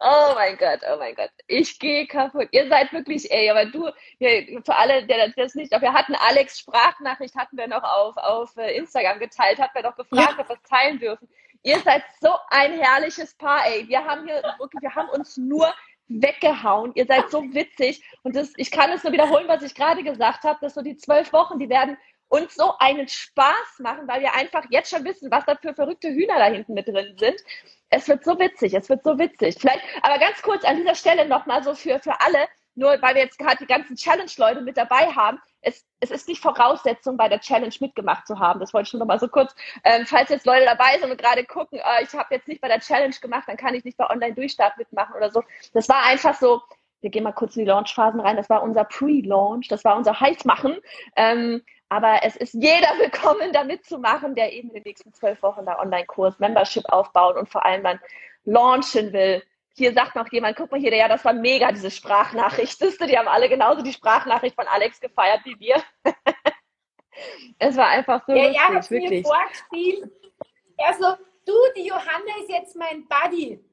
Oh mein Gott, oh mein Gott. Ich gehe kaputt. Ihr seid wirklich, ey, aber du, für alle, der das nicht, wir hatten Alex Sprachnachricht, hatten wir noch auf, auf äh, Instagram geteilt, hat wir doch gefragt, ja. ob wir es teilen dürfen. Ihr seid so ein herrliches Paar, ey. Wir haben hier wirklich, wir haben uns nur weggehauen. Ihr seid so witzig. Und das, ich kann es nur wiederholen, was ich gerade gesagt habe, dass so die zwölf Wochen, die werden uns so einen Spaß machen, weil wir einfach jetzt schon wissen, was da für verrückte Hühner da hinten mit drin sind. Es wird so witzig, es wird so witzig. Vielleicht, aber ganz kurz an dieser Stelle nochmal so für, für alle, nur weil wir jetzt gerade die ganzen Challenge-Leute mit dabei haben, es, es ist nicht Voraussetzung, bei der Challenge mitgemacht zu haben. Das wollte ich schon nochmal so kurz, ähm, falls jetzt Leute dabei sind und gerade gucken, äh, ich habe jetzt nicht bei der Challenge gemacht, dann kann ich nicht bei Online-Durchstart mitmachen oder so. Das war einfach so, wir gehen mal kurz in die Launch-Phasen rein, das war unser Pre-Launch, das war unser Heißmachen. Ähm, aber es ist jeder willkommen, da mitzumachen, der eben in den nächsten zwölf Wochen da Online-Kurs, Membership aufbauen und vor allem dann launchen will hier sagt noch jemand, guck mal hier, ja, das war mega, diese Sprachnachricht. Siehst du, die haben alle genauso die Sprachnachricht von Alex gefeiert wie wir. es war einfach so ja, lustig, ja, hat wirklich. mir vorgespielt. Er so, du, die Johanna ist jetzt mein Buddy.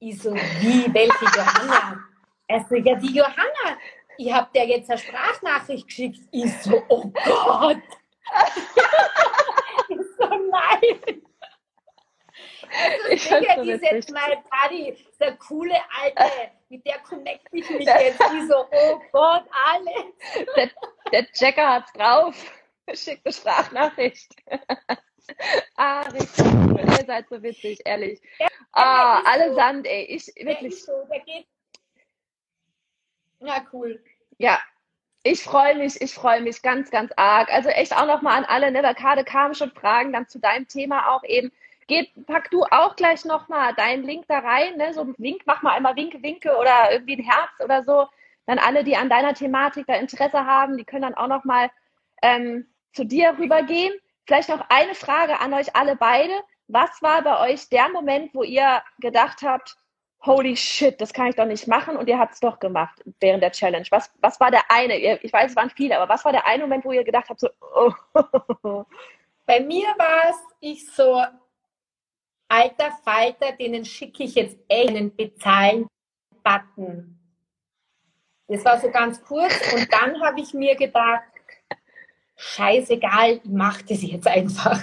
Ich so, wie, welche Johanna? Er so, ja, die Johanna. Ich hab der jetzt eine Sprachnachricht geschickt. Ich so, oh Gott. ich so, nein. Also ich so die ist jetzt mein Buddy, der coole Alte, mit der connecte ich mich jetzt. Die so, oh Gott, alle. Der, der Checker hat's drauf. Schickt eine Sprachnachricht. ah, richtig cool. Ihr seid so witzig, ehrlich. Ja, ah, allesamt, so. ey. Ich wirklich. So, der geht. Ja, cool. Ja, ich freue mich, ich freue mich ganz, ganz arg. Also echt auch nochmal an alle, ne, gerade kamen schon Fragen dann zu deinem Thema auch eben. Geht, pack du auch gleich nochmal deinen Link da rein, ne? so ein Wink, mach mal einmal Winke, Winke oder irgendwie ein Herz oder so. Dann alle, die an deiner Thematik da Interesse haben, die können dann auch nochmal ähm, zu dir rübergehen. Vielleicht noch eine Frage an euch alle beide. Was war bei euch der Moment, wo ihr gedacht habt, holy shit, das kann ich doch nicht machen und ihr habt es doch gemacht während der Challenge. Was, was war der eine, ich weiß, es waren viele, aber was war der eine Moment, wo ihr gedacht habt, so, oh. Bei mir war es, ich so, alter Falter, denen schicke ich jetzt einen Bezahlen-Button. Das war so ganz kurz und dann habe ich mir gedacht, scheißegal, ich mache das jetzt einfach.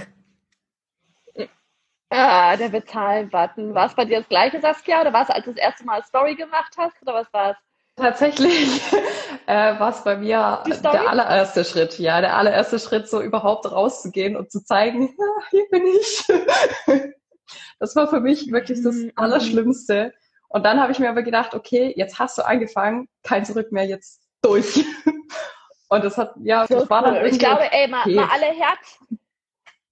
Ah, der Bezahl-Button. War es bei dir das gleiche, Saskia? Oder war es, als du das erste Mal Story gemacht hast? Oder was war es? Tatsächlich äh, war es bei mir der allererste Schritt. Ja, der allererste Schritt, so überhaupt rauszugehen und zu zeigen, ja, hier bin ich. das war für mich wirklich das mhm. Allerschlimmste. Und dann habe ich mir aber gedacht, okay, jetzt hast du angefangen, kein Zurück mehr, jetzt durch. Und das hat, ja, so das war dann Ich glaube, ey, mal, okay. mal alle Herz,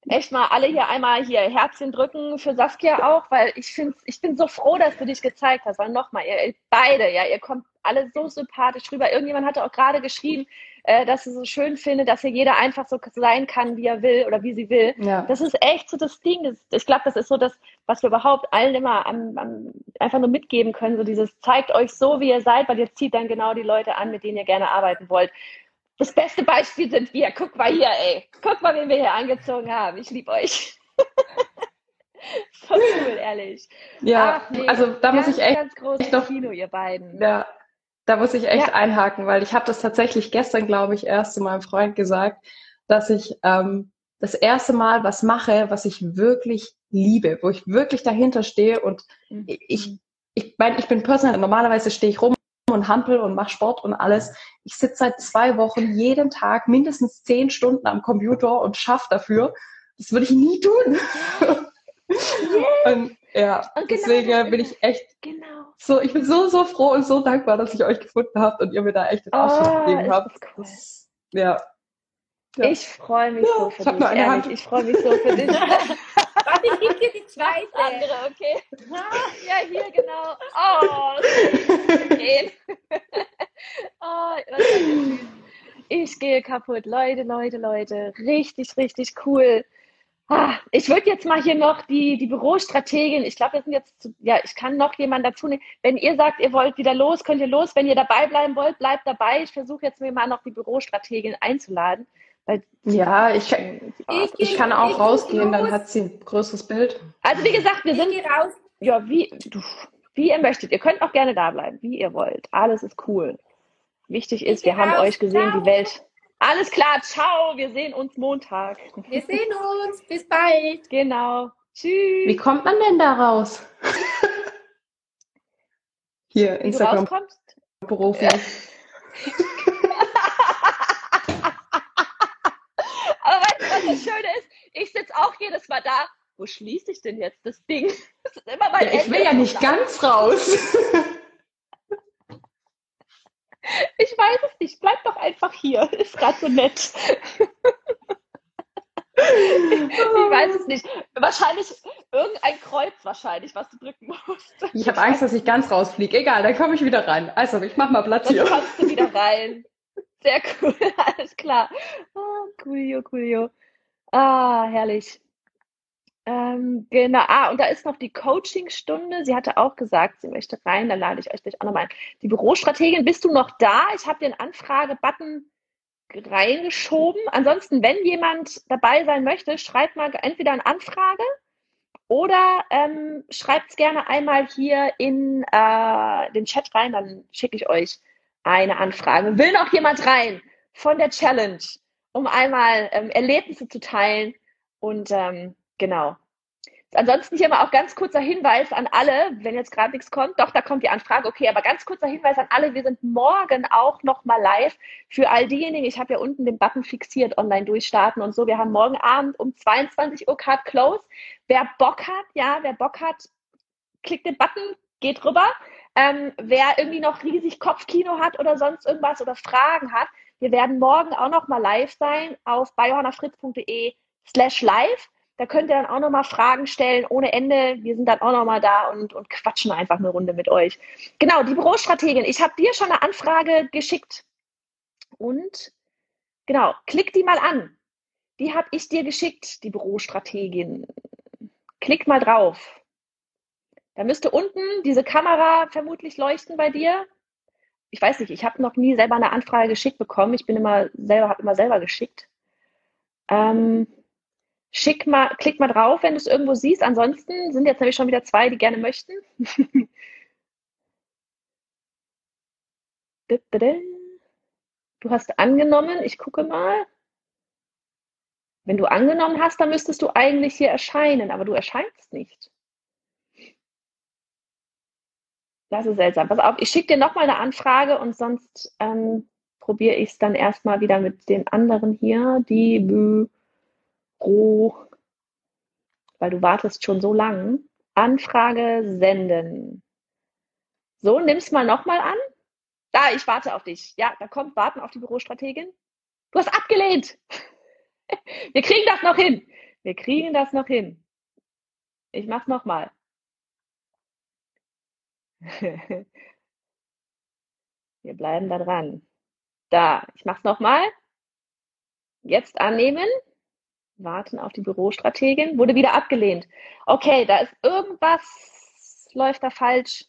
echt mal alle hier einmal hier Herzchen drücken für Saskia auch, weil ich finde, ich bin so froh, dass du dich gezeigt hast. Weil nochmal, ihr beide, ja, ihr kommt alle so sympathisch rüber. Irgendjemand hatte auch gerade geschrieben, äh, dass sie so schön findet, dass hier jeder einfach so sein kann, wie er will oder wie sie will. Ja. Das ist echt so das Ding. Das, ich glaube, das ist so das, was wir überhaupt allen immer am, am, einfach nur mitgeben können. So dieses zeigt euch so, wie ihr seid, weil ihr zieht dann genau die Leute an, mit denen ihr gerne arbeiten wollt. Das beste Beispiel sind wir. Guck mal hier, ey. Guck mal, wen wir hier angezogen haben. Ich liebe euch. Voll cool, ehrlich. Ja, Ach, nee, also da ganz, muss ich echt, ganz großes noch, Kino, ihr beiden. Ja, da muss ich echt ja. einhaken, weil ich habe das tatsächlich gestern, glaube ich, erst zu meinem Freund gesagt, dass ich ähm, das erste Mal was mache, was ich wirklich liebe, wo ich wirklich dahinter stehe und mhm. ich, ich meine, ich bin Personal, normalerweise stehe ich rum und hampel und mache Sport und alles. Ich sitze seit zwei Wochen jeden Tag mindestens zehn Stunden am Computer und schaffe dafür. Das würde ich nie tun. und ja, und genau deswegen bin ich echt genau. so, ich bin so, so froh und so dankbar, dass ich euch gefunden habt und ihr mir da echt den Arsch oh, gegeben habt. Cool. ja. ja. Ich freue mich ja, so für dich, ehrlich. Hand. Ich freue mich so für dich. Ich gebe dir die zweite. Andere, okay. Ja, hier genau. Oh, okay. oh, ich gehe kaputt. Leute, Leute, Leute. Richtig, richtig cool. Ah, ich würde jetzt mal hier noch die, die Bürostrategin, ich glaube, wir sind jetzt, zu, ja, ich kann noch jemanden dazu nehmen. Wenn ihr sagt, ihr wollt wieder los, könnt ihr los. Wenn ihr dabei bleiben wollt, bleibt dabei. Ich versuche jetzt mir mal noch die Bürostrategin einzuladen. Ja, ich, ich, ich kann auch rausgehen, dann hat sie ein größeres Bild. Also wie gesagt, wir sind raus. Ja, wie, du, wie ihr möchtet. Ihr könnt auch gerne da bleiben, wie ihr wollt. Alles ist cool. Wichtig ist, wir haben raus, euch gesehen, ciao. die Welt alles klar, ciao, wir sehen uns Montag. Wir sehen uns, bis bald. Genau. Tschüss. Wie kommt man denn da raus? Hier, Wie Instagram. Du Berufen. Aber weißt du, was das Schöne ist? Ich sitze auch jedes Mal da. Wo schließe ich denn jetzt das Ding? Das ist immer mein ja, ich will ja nicht ganz raus. Ich weiß es nicht. Bleib doch einfach hier. Ist gerade so nett. ich weiß es nicht. Wahrscheinlich irgendein Kreuz wahrscheinlich, was du drücken musst. Ich habe Angst, dass ich ganz rausfliege. Egal, dann komme ich wieder rein. Also, ich mach mal Platz hier. Dann kommst du wieder rein. Sehr cool, alles klar. Oh, coolio, coolio. Ah, herrlich. Ähm, genau, ah, und da ist noch die Coachingstunde. Sie hatte auch gesagt, sie möchte rein, dann lade ich euch gleich auch nochmal ein. Die Bürostrategin, bist du noch da? Ich habe den Anfrage-Button reingeschoben. Ansonsten, wenn jemand dabei sein möchte, schreibt mal entweder eine Anfrage oder ähm, schreibt es gerne einmal hier in äh, den Chat rein, dann schicke ich euch eine Anfrage. Will noch jemand rein von der Challenge, um einmal ähm, Erlebnisse zu teilen und ähm, Genau. Ansonsten hier mal auch ganz kurzer Hinweis an alle, wenn jetzt gerade nichts kommt. Doch, da kommt die Anfrage. Okay, aber ganz kurzer Hinweis an alle. Wir sind morgen auch noch mal live für all diejenigen. Ich habe ja unten den Button fixiert, online durchstarten und so. Wir haben morgen Abend um 22 Uhr Card Close. Wer Bock hat, ja, wer Bock hat, klickt den Button, geht rüber. Ähm, wer irgendwie noch riesig Kopfkino hat oder sonst irgendwas oder Fragen hat, wir werden morgen auch noch mal live sein auf biohannafritz.de slash live. Da könnt ihr dann auch nochmal Fragen stellen ohne Ende. Wir sind dann auch nochmal da und, und quatschen einfach eine Runde mit euch. Genau, die Bürostrategin. Ich habe dir schon eine Anfrage geschickt. Und genau, klick die mal an. Die habe ich dir geschickt, die Bürostrategin. Klick mal drauf. Da müsste unten diese Kamera vermutlich leuchten bei dir. Ich weiß nicht, ich habe noch nie selber eine Anfrage geschickt bekommen. Ich bin immer selber, habe immer selber geschickt. Ähm, schick mal, klick mal drauf, wenn du es irgendwo siehst. Ansonsten sind jetzt nämlich schon wieder zwei, die gerne möchten. Du hast angenommen, ich gucke mal. Wenn du angenommen hast, dann müsstest du eigentlich hier erscheinen, aber du erscheinst nicht. Das ist seltsam. Pass auf, ich schicke dir nochmal eine Anfrage und sonst ähm, probiere ich es dann erstmal wieder mit den anderen hier. Die Büro, weil du wartest schon so lang. Anfrage senden. So, nimm's mal nochmal an. Da, ich warte auf dich. Ja, da kommt Warten auf die Bürostrategin. Du hast abgelehnt. Wir kriegen das noch hin. Wir kriegen das noch hin. Ich mach's nochmal. Wir bleiben da dran. Da, ich mach's nochmal. Jetzt annehmen. Warten auf die Bürostrategin. Wurde wieder abgelehnt. Okay, da ist irgendwas, läuft da falsch.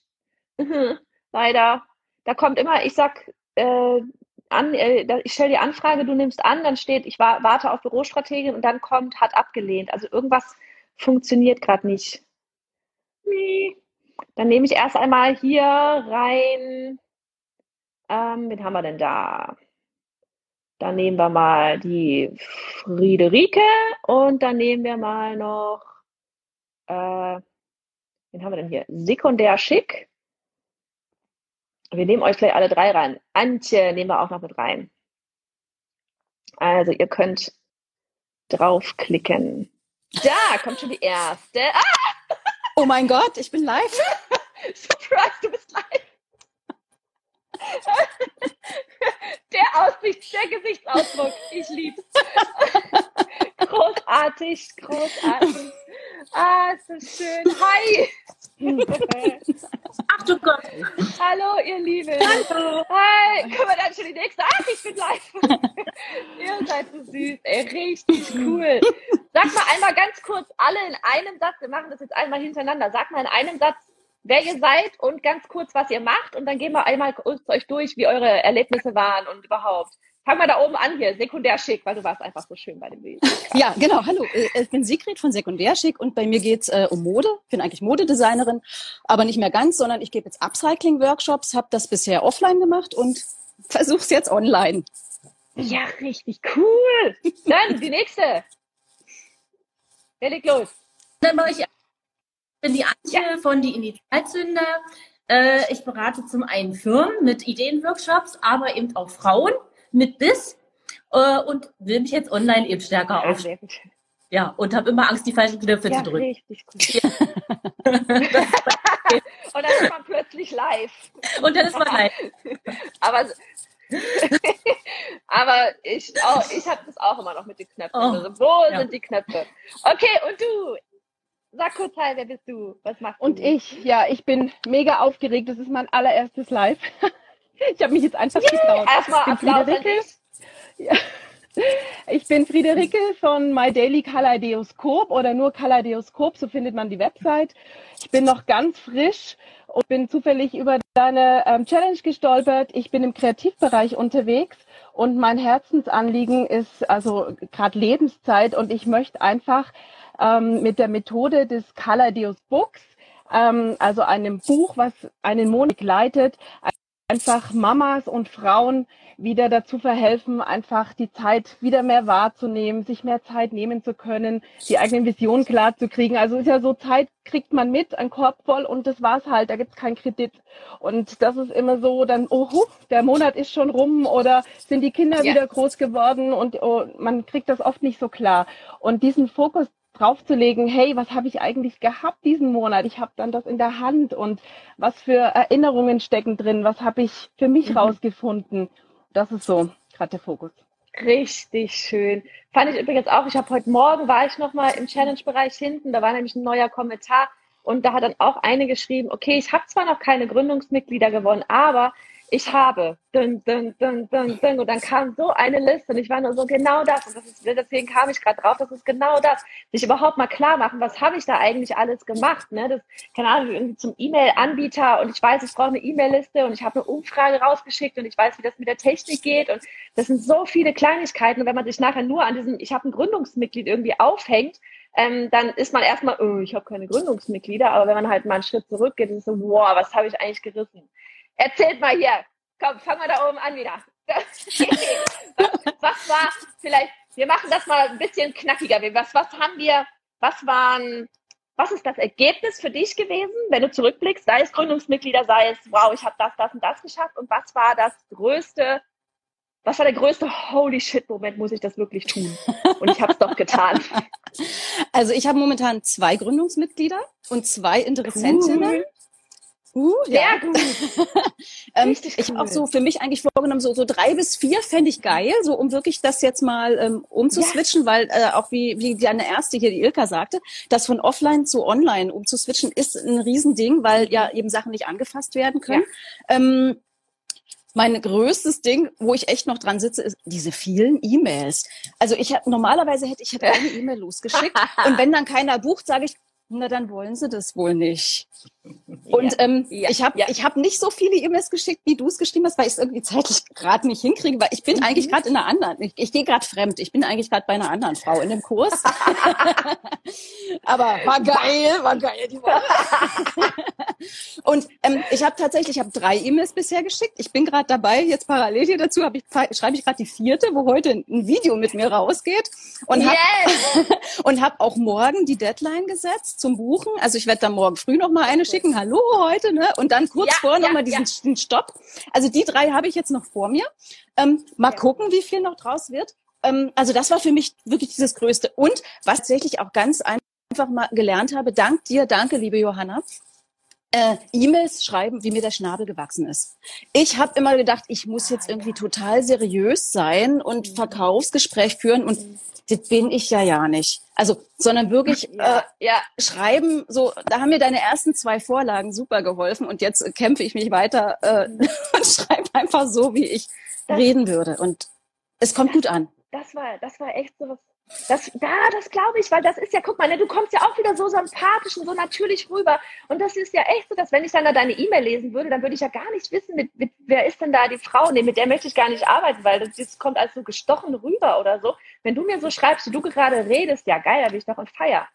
Leider da kommt immer, ich sag, äh, an, äh, ich stelle die Anfrage, du nimmst an, dann steht, ich wa warte auf Bürostrategin und dann kommt, hat abgelehnt. Also irgendwas funktioniert gerade nicht. Nee. Dann nehme ich erst einmal hier rein, ähm, wen haben wir denn da? Dann nehmen wir mal die Friederike und dann nehmen wir mal noch, äh, wen haben wir denn hier? Sekundär schick. Wir nehmen euch gleich alle drei rein. Antje nehmen wir auch noch mit rein. Also ihr könnt draufklicken. Da kommt schon die erste. Ah! Oh mein Gott, ich bin live. Surprise, du bist live. Der Aussicht, der Gesichtsausdruck, ich lieb's. großartig, großartig. Ah, ist das schön. Hi. Ach du Gott. Hallo, ihr Lieben. Hallo. Hi. Können wir dann schon die nächste? Ach, ich bin live. ihr seid so süß. Ey, richtig cool. Sag mal einmal ganz kurz alle in einem Satz. Wir machen das jetzt einmal hintereinander. Sag mal in einem Satz, wer ihr seid und ganz kurz, was ihr macht. Und dann gehen wir einmal euch durch, wie eure Erlebnisse waren und überhaupt. Fang mal da oben an hier, Sekundärschick, weil du warst einfach so schön bei dem Bild. Ja, genau. Hallo, äh, ich bin Sigrid von Sekundärschick und bei mir geht's äh, um Mode. Ich bin eigentlich Modedesignerin, aber nicht mehr ganz, sondern ich gebe jetzt Upcycling-Workshops, habe das bisher offline gemacht und versuche es jetzt online. Ja, richtig cool. Dann die nächste. Wer legt los? Dann mache ich, ich bin die Antje ja. von die Initialzünder. Äh, ich berate zum einen Firmen mit Ideenworkshops, aber eben auch Frauen mit Biss äh, und will mich jetzt online eben stärker ja, aufstellen. Ja, und habe immer Angst, die falschen Knöpfe ja, zu drücken. Richtig gut. Ja. und dann ist man plötzlich live. Und dann ist man live. Aber aber ich, oh, ich habe das auch immer noch mit den Knöpfen. Oh, also, wo ja. sind die Knöpfe? Okay, und du? Sag kurz, hi, wer bist du? Was machst du? Und ich, ja, ich bin mega aufgeregt. Das ist mein allererstes Live. Ich habe mich jetzt einfach yeah, getraut. Erstmal Applaus Friederike. Ja. Ich bin Friederike von My Daily Kaleidoskop oder nur Kaleidoskop, so findet man die Website. Ich bin noch ganz frisch und bin zufällig über deine ähm, Challenge gestolpert. Ich bin im Kreativbereich unterwegs und mein Herzensanliegen ist also gerade Lebenszeit und ich möchte einfach ähm, mit der Methode des Kaleidos Books, ähm, also einem Buch, was einen Monat leitet, einfach Mamas und Frauen wieder dazu verhelfen, einfach die Zeit wieder mehr wahrzunehmen, sich mehr Zeit nehmen zu können, die eigenen Visionen klar zu kriegen. Also ist ja so, Zeit kriegt man mit, ein Korb voll und das war's halt, da gibt's keinen Kredit. Und das ist immer so, dann, oh, der Monat ist schon rum oder sind die Kinder ja. wieder groß geworden und oh, man kriegt das oft nicht so klar. Und diesen Fokus draufzulegen, hey, was habe ich eigentlich gehabt diesen Monat? Ich habe dann das in der Hand und was für Erinnerungen stecken drin, was habe ich für mich mhm. rausgefunden. Das ist so gerade der Fokus. Richtig schön. Fand ich übrigens auch, ich habe heute Morgen war ich nochmal im Challenge-Bereich hinten, da war nämlich ein neuer Kommentar und da hat dann auch eine geschrieben, okay, ich habe zwar noch keine Gründungsmitglieder gewonnen, aber ich habe, dun, dun, dun, dun, dun, und dann kam so eine Liste und ich war nur so, genau das, und das ist, deswegen kam ich gerade drauf, das ist genau das, sich überhaupt mal klar machen, was habe ich da eigentlich alles gemacht, ne, das, keine Ahnung, irgendwie zum E-Mail-Anbieter und ich weiß, ich brauche eine E-Mail-Liste und ich habe eine Umfrage rausgeschickt und ich weiß, wie das mit der Technik geht und das sind so viele Kleinigkeiten. Und wenn man sich nachher nur an diesem, ich habe ein Gründungsmitglied irgendwie aufhängt, ähm, dann ist man erstmal, oh, ich habe keine Gründungsmitglieder, aber wenn man halt mal einen Schritt zurückgeht, ist so, wow, was habe ich eigentlich gerissen? Erzählt mal hier, komm, fangen wir da oben an wieder. was war vielleicht, wir machen das mal ein bisschen knackiger. Was, was haben wir, was waren, was ist das Ergebnis für dich gewesen, wenn du zurückblickst, sei es Gründungsmitglieder, sei es, wow, ich habe das, das und das geschafft und was war das größte was war der größte Holy Shit-Moment, muss ich das wirklich tun? Und ich habe es doch getan. Also ich habe momentan zwei Gründungsmitglieder und zwei Interessentinnen. Cool. Uh, Sehr ja. gut. ähm, Richtig ich cool. auch so für mich eigentlich vorgenommen, so, so drei bis vier fände ich geil, so um wirklich das jetzt mal ähm, umzuswitchen, ja. weil äh, auch wie, wie deine erste hier, die Ilka sagte, das von offline zu online umzuswitchen ist ein Riesending, weil ja eben Sachen nicht angefasst werden können. Ja. Ähm, mein größtes Ding, wo ich echt noch dran sitze, ist diese vielen E-Mails. Also ich habe normalerweise hätte ich hätte eine E-Mail losgeschickt und wenn dann keiner bucht, sage ich, na dann wollen sie das wohl nicht. Und ähm, ja, ich habe ja. ich hab nicht so viele E-Mails geschickt, wie du es geschrieben hast, weil ich es irgendwie zeitlich gerade nicht hinkriege, weil ich bin mhm. eigentlich gerade in einer anderen, ich, ich gehe gerade fremd, ich bin eigentlich gerade bei einer anderen Frau in dem Kurs. Aber war geil, war geil die Woche. Und ähm, ich habe tatsächlich, ich habe drei E-Mails bisher geschickt. Ich bin gerade dabei, jetzt parallel hier dazu ich, schreibe ich gerade die vierte, wo heute ein Video mit mir rausgeht und habe yes. und habe auch morgen die Deadline gesetzt zum Buchen. Also ich werde da morgen früh noch mal eine schicken. Hallo heute, ne? Und dann kurz ja, vorher ja, noch mal diesen ja. Stopp. Also die drei habe ich jetzt noch vor mir. Ähm, mal gucken, wie viel noch draus wird. Ähm, also das war für mich wirklich dieses Größte. Und was tatsächlich auch ganz einfach mal gelernt habe, dank dir, danke, liebe Johanna, äh, E-Mails schreiben, wie mir der Schnabel gewachsen ist. Ich habe immer gedacht, ich muss jetzt irgendwie total seriös sein und Verkaufsgespräch führen und das bin ich ja ja nicht. Also, sondern wirklich ja. Äh, ja schreiben. So, da haben mir deine ersten zwei Vorlagen super geholfen und jetzt kämpfe ich mich weiter äh, und schreibe einfach so, wie ich das, reden würde und es kommt gut an. Das war, das war echt so was das, da, das glaube ich, weil das ist ja, guck mal, ne, du kommst ja auch wieder so sympathisch und so natürlich rüber. Und das ist ja echt so, dass wenn ich dann da deine E-Mail lesen würde, dann würde ich ja gar nicht wissen, mit, mit, wer ist denn da die Frau? Nee, mit der möchte ich gar nicht arbeiten, weil das, das kommt als so gestochen rüber oder so. Wenn du mir so schreibst, wie du gerade redest, ja geil, da bin ich doch in Feier.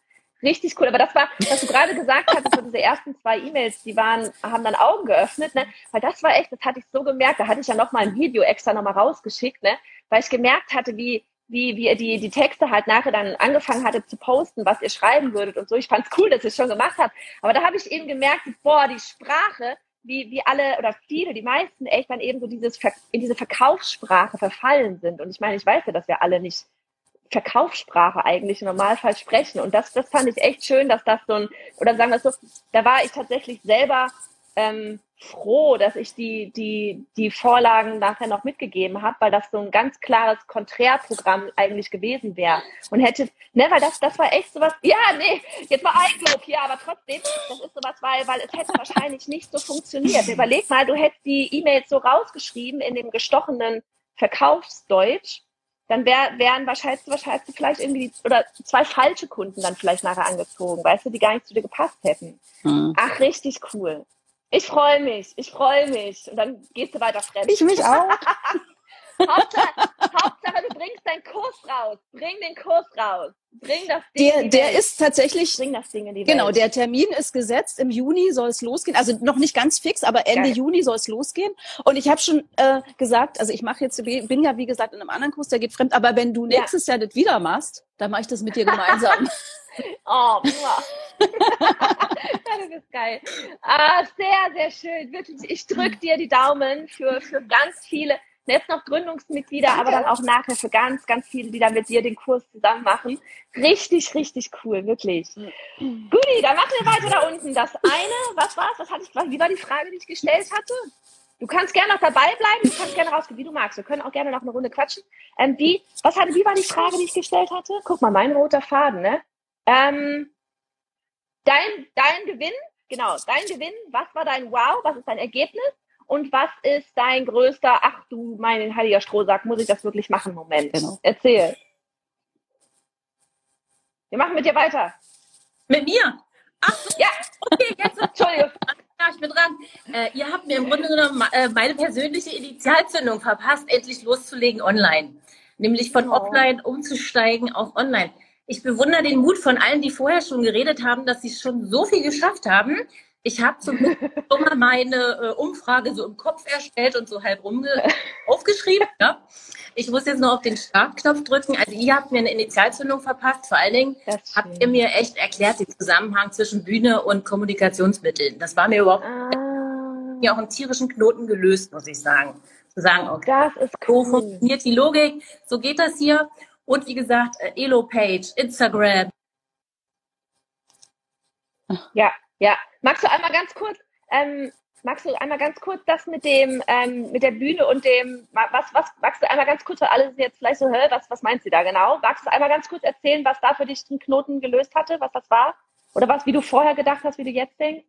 Richtig cool. Aber das war, was du gerade gesagt hast, so diese ersten zwei E-Mails, die waren, haben dann Augen geöffnet, ne? Weil das war echt, das hatte ich so gemerkt, da hatte ich ja noch mal ein Video extra nochmal rausgeschickt, ne? Weil ich gemerkt hatte, wie, wie, wie ihr die, die Texte halt nachher dann angefangen hattet zu posten, was ihr schreiben würdet und so. Ich fand's cool, dass ihr es schon gemacht habt. Aber da habe ich eben gemerkt, boah, die Sprache, wie, wie alle oder viele, die meisten echt dann eben so dieses, in diese Verkaufssprache verfallen sind. Und ich meine, ich weiß ja, dass wir alle nicht Verkaufssprache eigentlich im Normalfall sprechen. Und das, das fand ich echt schön, dass das so ein, oder sagen wir es so, da war ich tatsächlich selber ähm, froh, dass ich die, die, die Vorlagen nachher noch mitgegeben habe, weil das so ein ganz klares Konträrprogramm eigentlich gewesen wäre. Und hätte, ne, weil das, das war echt sowas, ja, nee, jetzt mal Eigenlob hier, aber trotzdem, das ist sowas, weil, weil es hätte wahrscheinlich nicht so funktioniert. Überleg mal, du hättest die E-Mails so rausgeschrieben in dem gestochenen Verkaufsdeutsch, dann wär, wären wahrscheinlich, wahrscheinlich vielleicht irgendwie, oder zwei falsche Kunden dann vielleicht nachher angezogen, weißt du, die gar nicht zu dir gepasst hätten. Mhm. Ach, richtig cool. Ich freue mich, ich freue mich. Und dann gehst du weiter fremd. Ich mich auch. Hauptsache, Hauptsache, du bringst deinen Kurs raus. Bring den Kurs raus. Bring das Ding der, der ist tatsächlich. Bring das Ding in die genau, Welt. Genau, der Termin ist gesetzt. Im Juni soll es losgehen. Also noch nicht ganz fix, aber Ende Geil. Juni soll es losgehen. Und ich habe schon äh, gesagt, also ich mache jetzt, bin ja wie gesagt in einem anderen Kurs, der geht fremd. Aber wenn du nächstes ja. Jahr das wieder machst, dann mache ich das mit dir gemeinsam. oh, das ist geil. Ah, sehr, sehr schön. Wirklich, ich drücke dir die Daumen für, für ganz viele, jetzt noch Gründungsmitglieder, aber dann auch nachher für ganz, ganz viele, die dann mit dir den Kurs zusammen machen. Richtig, richtig cool, wirklich. Guti, dann machen wir weiter da unten. Das eine, was war's? Was hatte ich, wie war die Frage, die ich gestellt hatte? Du kannst gerne noch dabei bleiben, du kannst gerne rausgehen, wie du magst. Wir können auch gerne noch eine Runde quatschen. Ähm, wie, was hatte, wie war die Frage, die ich gestellt hatte? Guck mal, mein roter Faden, ne? Ähm, dein, dein Gewinn, genau, dein Gewinn, was war dein Wow, was ist dein Ergebnis? und was ist dein größter, ach du mein heiliger Strohsack, muss ich das wirklich machen? Moment. Genau. Erzähl. Wir machen mit dir weiter. Mit mir? Ach so. Ja. Okay, jetzt. Entschuldigung. Ja, ich bin dran. Äh, ihr habt mir im Grunde genommen äh, meine persönliche Initialzündung verpasst, endlich loszulegen online. Nämlich von oh. offline umzusteigen auf online. Ich bewundere den Mut von allen, die vorher schon geredet haben, dass sie schon so viel geschafft haben. Ich habe zum schon mal meine äh, Umfrage so im Kopf erstellt und so halb rum aufgeschrieben. Ja. Ich muss jetzt noch auf den Startknopf drücken. Also ihr habt mir eine Initialzündung verpasst. Vor allen Dingen habt ihr mir echt erklärt den Zusammenhang zwischen Bühne und Kommunikationsmitteln. Das war mir überhaupt ah. ja auch einen tierischen Knoten gelöst, muss ich sagen. Zu sagen, okay, cool. so funktioniert die Logik, so geht das hier. Und wie gesagt, äh, Elo-Page, Instagram. Ja, ja. Magst du einmal ganz kurz, ähm, magst du einmal ganz kurz das mit dem, ähm, mit der Bühne und dem, was, was, magst du einmal ganz kurz, weil alle sind jetzt vielleicht so, hä, was, was meinst du da genau? Magst du einmal ganz kurz erzählen, was da für dich den Knoten gelöst hatte, was das war? Oder was, wie du vorher gedacht hast, wie du jetzt denkst?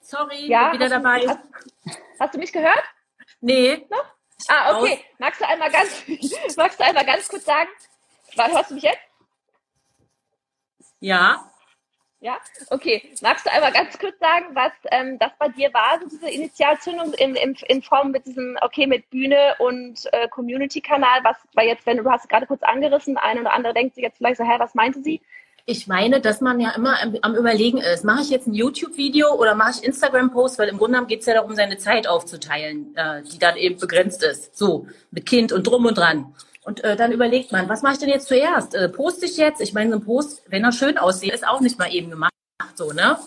Sorry, ja, wieder dabei. Du, hast, hast, du mich gehört? Nee. Noch? Ah, okay. Magst du einmal ganz, magst du einmal ganz kurz sagen, hörst du mich jetzt? Ja. Ja, okay. Magst du einmal ganz kurz sagen, was ähm, das bei dir war, so diese Initialzündung in, in, in Form mit diesem, okay, mit Bühne und äh, Community-Kanal, was war jetzt, wenn du, du hast es gerade kurz angerissen, eine oder andere denkt sich jetzt vielleicht so, hä, was meinte sie? Ich meine, dass man ja immer am, am Überlegen ist, mache ich jetzt ein YouTube-Video oder mache ich Instagram-Post, weil im Grunde genommen geht es ja darum, seine Zeit aufzuteilen, äh, die dann eben begrenzt ist. So, mit Kind und drum und dran. Und äh, dann überlegt man, was mache ich denn jetzt zuerst? Äh, poste ich jetzt? Ich meine, so ein Post, wenn er schön aussieht, ist auch nicht mal eben gemacht. So, ne?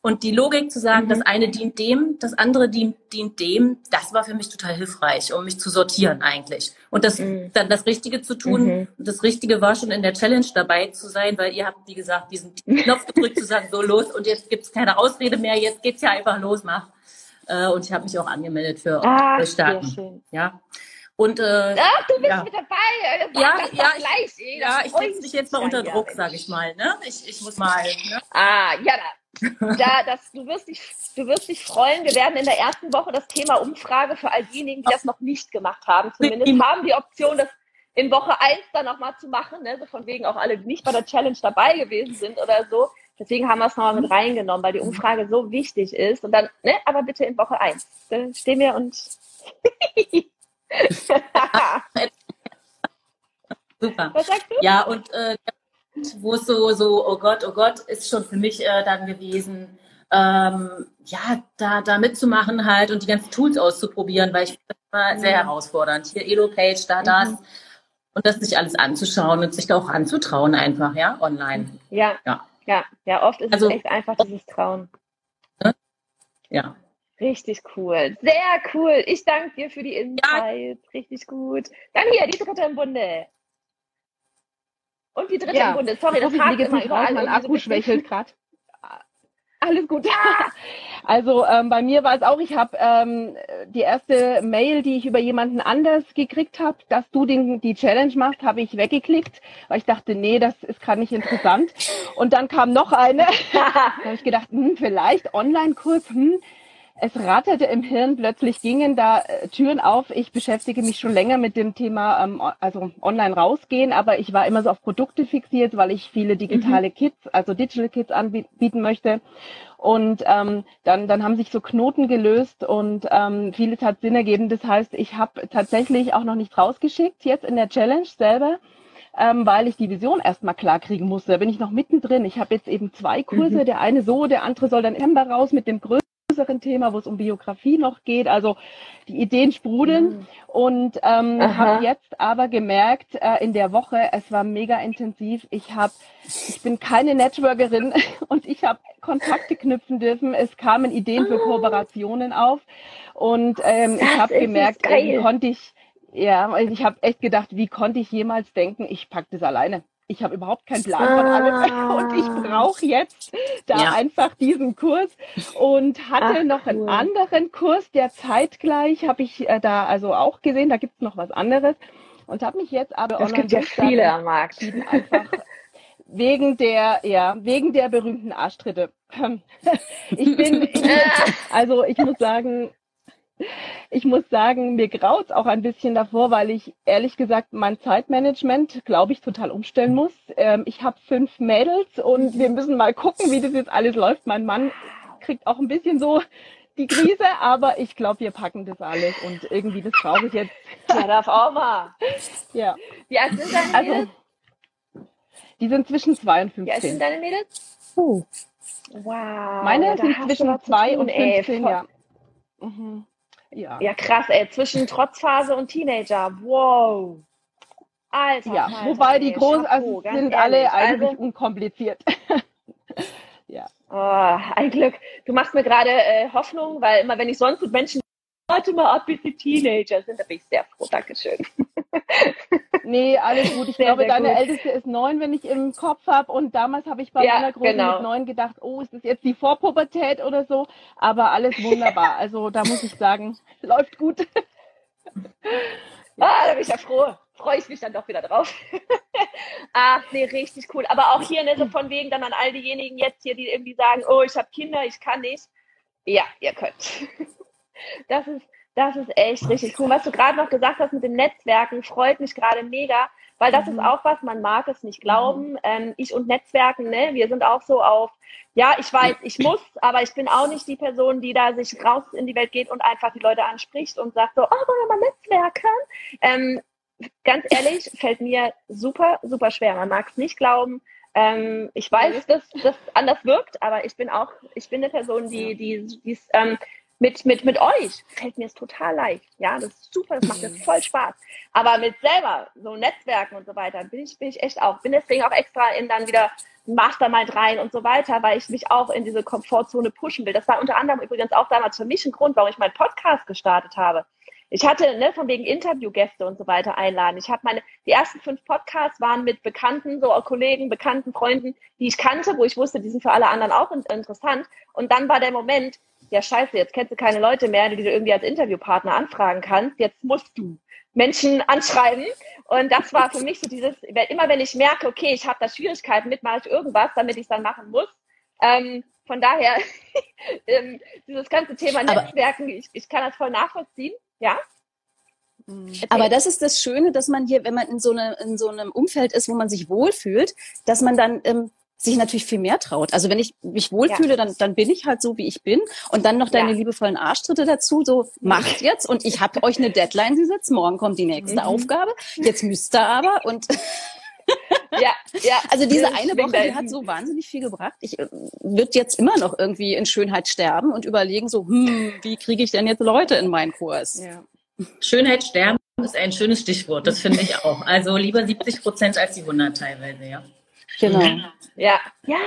Und die Logik zu sagen, mhm. das eine dient dem, das andere dient, dient dem, das war für mich total hilfreich, um mich zu sortieren eigentlich. Und das mhm. dann das Richtige zu tun. Mhm. Das Richtige war schon in der Challenge dabei zu sein, weil ihr habt, wie gesagt, diesen Knopf gedrückt zu sagen, so los und jetzt gibt's keine Ausrede mehr, jetzt geht's ja einfach los, mach. Äh, und ich habe mich auch angemeldet für ah, Starten. Ja. Und, äh, Ach, du bist ja. mit dabei. Ja, ja, gleich, ich, ja, ich setze dich jetzt mal unter Druck, sage ich mal. Ne? Ich, ich muss mal. Ne? Ah, ja, da, da, das, du, wirst dich, du wirst dich freuen. Wir werden in der ersten Woche das Thema Umfrage für all diejenigen, die das noch nicht gemacht haben, zumindest haben die Option, das in Woche 1 dann nochmal zu machen. Ne? So von wegen auch alle, die nicht bei der Challenge dabei gewesen sind oder so. Deswegen haben wir es nochmal mit reingenommen, weil die Umfrage so wichtig ist. Und dann, ne, aber bitte in Woche 1. Dann stehen wir und Super. Was sagst du? Ja, und äh, wo es so, so, oh Gott, oh Gott, ist schon für mich äh, dann gewesen, ähm, ja, da, da mitzumachen halt und die ganzen Tools auszuprobieren, weil ich das immer mhm. sehr herausfordernd. Hier Elo-Page, da, das. Mhm. Und das sich alles anzuschauen und sich da auch anzutrauen einfach, ja, online. Ja, ja, ja, ja oft ist also, es echt einfach dieses Trauen. Ne? Ja. Richtig cool. Sehr cool. Ich danke dir für die Insights. Ja. Richtig gut. Dann hier, die dritte im Bunde. Und die dritte ja. im Bunde. Sorry, das hakt immer überall. Mein Akku so schwächelt gerade. Alles gut. Ja. Also ähm, bei mir war es auch, ich habe ähm, die erste Mail, die ich über jemanden anders gekriegt habe, dass du den, die Challenge machst, habe ich weggeklickt, weil ich dachte, nee, das ist gerade nicht interessant. Und dann kam noch eine. da habe ich gedacht, hm, vielleicht Online-Kurs, hm, es ratterte im Hirn, plötzlich gingen da äh, Türen auf. Ich beschäftige mich schon länger mit dem Thema, ähm, also online rausgehen, aber ich war immer so auf Produkte fixiert, weil ich viele digitale mhm. Kits, also Digital Kits anbieten möchte. Und ähm, dann, dann haben sich so Knoten gelöst und ähm, vieles hat Sinn ergeben. Das heißt, ich habe tatsächlich auch noch nicht rausgeschickt, jetzt in der Challenge selber ähm, weil ich die Vision erstmal klar kriegen musste. Da bin ich noch mittendrin. Ich habe jetzt eben zwei Kurse, mhm. der eine so, der andere soll dann Ember raus mit dem größten größeren Thema, wo es um Biografie noch geht. Also die Ideen sprudeln. Mhm. Und ähm, habe jetzt aber gemerkt äh, in der Woche, es war mega intensiv. Ich habe, ich bin keine Networkerin und ich habe Kontakte knüpfen dürfen. Es kamen Ideen für ah. Kooperationen auf und ähm, ich habe gemerkt, wie konnte ich ja, ich habe echt gedacht, wie konnte ich jemals denken, ich pack das alleine ich habe überhaupt keinen Plan von allem und ich brauche jetzt da ja. einfach diesen Kurs und hatte Ach, noch einen cool. anderen Kurs, der zeitgleich habe ich äh, da also auch gesehen, da gibt's noch was anderes und habe mich jetzt aber es gibt ja viele am Markt einfach wegen der ja wegen der berühmten Arschtritte. Ich bin Also ich muss sagen, ich muss sagen, mir graut auch ein bisschen davor, weil ich ehrlich gesagt mein Zeitmanagement, glaube ich, total umstellen muss. Ähm, ich habe fünf Mädels und wir müssen mal gucken, wie das jetzt alles läuft. Mein Mann kriegt auch ein bisschen so die Krise, aber ich glaube, wir packen das alles und irgendwie das brauche ich jetzt. Ja, darf auch mal. Ja. Wie alt sind deine also, Mädels? Die sind zwischen zwei und 15. Wie alt sind deine Mädels? Uh. Wow. Meine sind zwischen zwei und 15, ey, ja. Mhm. Ja. ja, krass, ey. Zwischen Trotzphase und Teenager. Wow. Alter. Ja, Alter, wobei die großen also sind ehrlich. alle eigentlich also, unkompliziert. ja. Oh, ein Glück. Du machst mir gerade äh, Hoffnung, weil immer wenn ich sonst mit Menschen warte mal ab, bis die Teenager sind, da bin ich sehr froh. Dankeschön. Nee, alles gut. Ich sehr, glaube, sehr deine gut. Älteste ist neun, wenn ich im Kopf habe. Und damals habe ich bei ja, meiner Großen genau. mit neun gedacht, oh, ist das jetzt die Vorpubertät oder so? Aber alles wunderbar. Also da muss ich sagen, läuft gut. ah, da bin ich ja froh. Freue ich mich dann doch wieder drauf. Ach, nee, richtig cool. Aber auch hier, ne, so von wegen dann an all diejenigen jetzt hier, die irgendwie sagen, oh, ich habe Kinder, ich kann nicht. Ja, ihr könnt. Das ist, das ist echt richtig cool. Was du gerade noch gesagt hast mit dem Netzwerken, freut mich gerade mega, weil das mhm. ist auch was, man mag es nicht glauben. Mhm. Ähm, ich und Netzwerken, ne, wir sind auch so auf, ja, ich weiß, ich muss, aber ich bin auch nicht die Person, die da sich raus in die Welt geht und einfach die Leute anspricht und sagt so, oh, wollen wir mal netzwerken? Ähm, ganz ehrlich, fällt mir super, super schwer. Man mag es nicht glauben. Ähm, ich weiß, dass das anders wirkt, aber ich bin auch, ich bin eine Person, die, die, die ähm, mit, mit, mit euch fällt mir es total leicht. Ja, das ist super, das macht mir voll Spaß. Aber mit selber, so Netzwerken und so weiter, bin ich, bin ich echt auch. Bin deswegen auch extra in dann wieder Mastermind rein und so weiter, weil ich mich auch in diese Komfortzone pushen will. Das war unter anderem übrigens auch damals für mich ein Grund, warum ich meinen Podcast gestartet habe. Ich hatte, ne, von wegen Interviewgäste und so weiter einladen. Ich habe meine, die ersten fünf Podcasts waren mit Bekannten, so Kollegen, Bekannten, Freunden, die ich kannte, wo ich wusste, die sind für alle anderen auch interessant. Und dann war der Moment, ja scheiße, jetzt kennst du keine Leute mehr, die du irgendwie als Interviewpartner anfragen kannst, jetzt musst du Menschen anschreiben. Und das war für mich so dieses, immer wenn ich merke, okay, ich habe da Schwierigkeiten mit, mache ich irgendwas, damit ich es dann machen muss. Ähm, von daher, ähm, dieses ganze Thema Netzwerken, ich, ich kann das voll nachvollziehen, ja. Mhm. Aber das ist das Schöne, dass man hier, wenn man in so, eine, in so einem Umfeld ist, wo man sich wohlfühlt, dass man dann ähm, sich natürlich viel mehr traut. Also wenn ich mich wohlfühle, ja. dann, dann bin ich halt so, wie ich bin. Und dann noch deine ja. liebevollen Arschtritte dazu, so macht jetzt. Und ich habe euch eine Deadline gesetzt, morgen kommt die nächste mhm. Aufgabe. Jetzt müsst ihr aber. Und ja, ja. Also diese eine Woche, die hat so wahnsinnig viel gebracht. Ich äh, würde jetzt immer noch irgendwie in Schönheit sterben und überlegen, so, hm, wie kriege ich denn jetzt Leute in meinen Kurs? Ja. Schönheit sterben ist ein schönes Stichwort, das finde ich auch. Also lieber 70 Prozent als die 100 teilweise, ja. Genau. Ja, ja,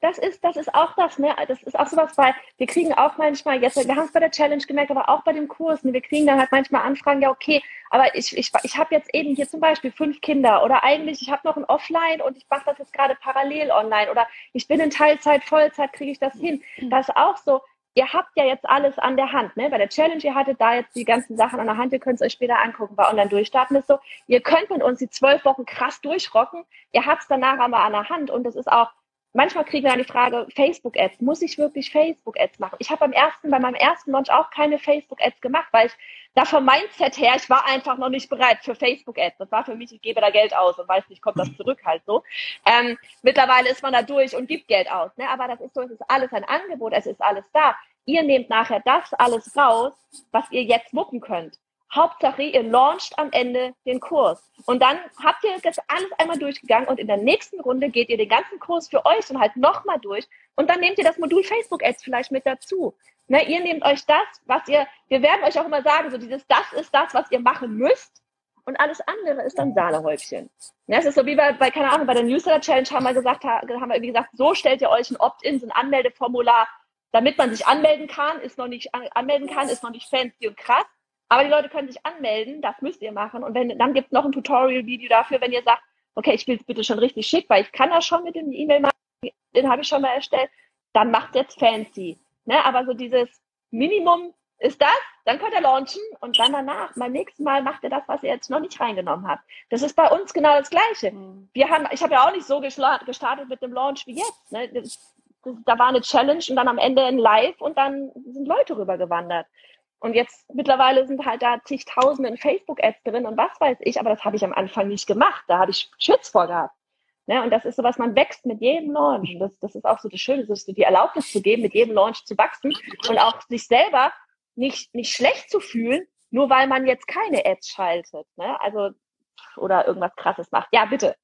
das ist, das ist auch das, ne? Das ist auch sowas, weil wir kriegen auch manchmal, jetzt, wir haben es bei der Challenge gemerkt, aber auch bei dem Kurs, ne? wir kriegen dann halt manchmal Anfragen, ja, okay, aber ich, ich, ich habe jetzt eben hier zum Beispiel fünf Kinder oder eigentlich, ich habe noch ein Offline und ich mache das jetzt gerade parallel online oder ich bin in Teilzeit, Vollzeit, kriege ich das hin. Das ist auch so, ihr habt ja jetzt alles an der Hand, ne? Bei der Challenge, ihr hattet da jetzt die ganzen Sachen an der Hand, ihr könnt es euch später angucken. Bei Online-Durchstarten ist so, ihr könnt mit uns die zwölf Wochen krass durchrocken, ihr habt es danach aber an der Hand und das ist auch, manchmal kriegen wir dann die Frage, Facebook-Ads, muss ich wirklich Facebook-Ads machen? Ich habe beim ersten, bei meinem ersten Launch auch keine Facebook-Ads gemacht, weil ich da vom Mindset her, ich war einfach noch nicht bereit für Facebook-Ads. Das war für mich, ich gebe da Geld aus und weiß nicht, kommt das zurück halt so. Ähm, mittlerweile ist man da durch und gibt Geld aus. Ne? Aber das ist so, es ist alles ein Angebot, es ist alles da. Ihr nehmt nachher das alles raus, was ihr jetzt wuppen könnt. Hauptsache, ihr launcht am Ende den Kurs. Und dann habt ihr das alles einmal durchgegangen und in der nächsten Runde geht ihr den ganzen Kurs für euch und halt nochmal durch. Und dann nehmt ihr das Modul Facebook Ads vielleicht mit dazu. Ne, ihr nehmt euch das, was ihr, wir werden euch auch immer sagen, so dieses, das ist das, was ihr machen müsst. Und alles andere ist dann Sahnehäubchen. Ja, es ist so wie bei, bei, keine Ahnung, bei der Newsletter Challenge haben wir gesagt, haben wir irgendwie gesagt, so stellt ihr euch ein Opt-in, so ein Anmeldeformular, damit man sich anmelden kann, ist noch nicht anmelden kann, ist noch nicht fancy und krass. Aber die Leute können sich anmelden, das müsst ihr machen. Und wenn, dann gibt es noch ein Tutorial-Video dafür, wenn ihr sagt, okay, ich will es bitte schon richtig schick, weil ich kann das schon mit dem E-Mail machen, den habe ich schon mal erstellt, dann macht jetzt fancy. Ne? Aber so dieses Minimum ist das, dann könnt ihr launchen und dann danach, beim nächsten Mal macht ihr das, was ihr jetzt noch nicht reingenommen habt. Das ist bei uns genau das Gleiche. Mhm. Wir haben, ich habe ja auch nicht so gestartet mit dem Launch wie jetzt. Ne? das, da war eine Challenge und dann am Ende ein Live und dann sind Leute rübergewandert. Und jetzt mittlerweile sind halt da zigtausende in Facebook-Ads drin und was weiß ich, aber das habe ich am Anfang nicht gemacht. Da habe ich Schutz vorgehabt. Ne? Und das ist so was, man wächst mit jedem Launch. Das, das ist auch so das Schöne, ist die Erlaubnis zu geben, mit jedem Launch zu wachsen und auch sich selber nicht, nicht schlecht zu fühlen, nur weil man jetzt keine Ads schaltet. Ne? Also, oder irgendwas krasses macht. Ja, bitte.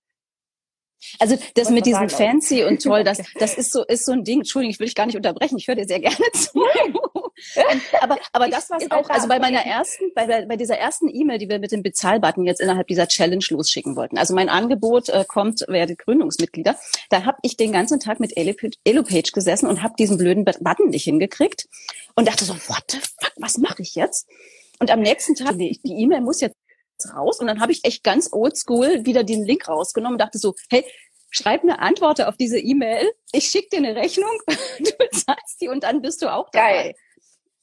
Also das mit diesem sagen, fancy und toll, das, das ist so, ist so ein Ding. Entschuldigung, ich will dich gar nicht unterbrechen. Ich höre dir sehr gerne zu. aber, aber das war auch, also bei meiner ersten, bei, bei dieser ersten E-Mail, die wir mit dem Bezahlbutton jetzt innerhalb dieser Challenge losschicken wollten. Also mein Angebot äh, kommt, werde Gründungsmitglieder. Da habe ich den ganzen Tag mit Elopage gesessen und habe diesen blöden Button nicht hingekriegt und dachte so, what the fuck, was mache ich jetzt? Und am nächsten Tag, nee, die E-Mail muss jetzt raus. Und dann habe ich echt ganz oldschool wieder den Link rausgenommen und dachte so, hey, schreib eine Antwort auf diese E-Mail. Ich schicke dir eine Rechnung, du bezahlst die und dann bist du auch dabei. Geil.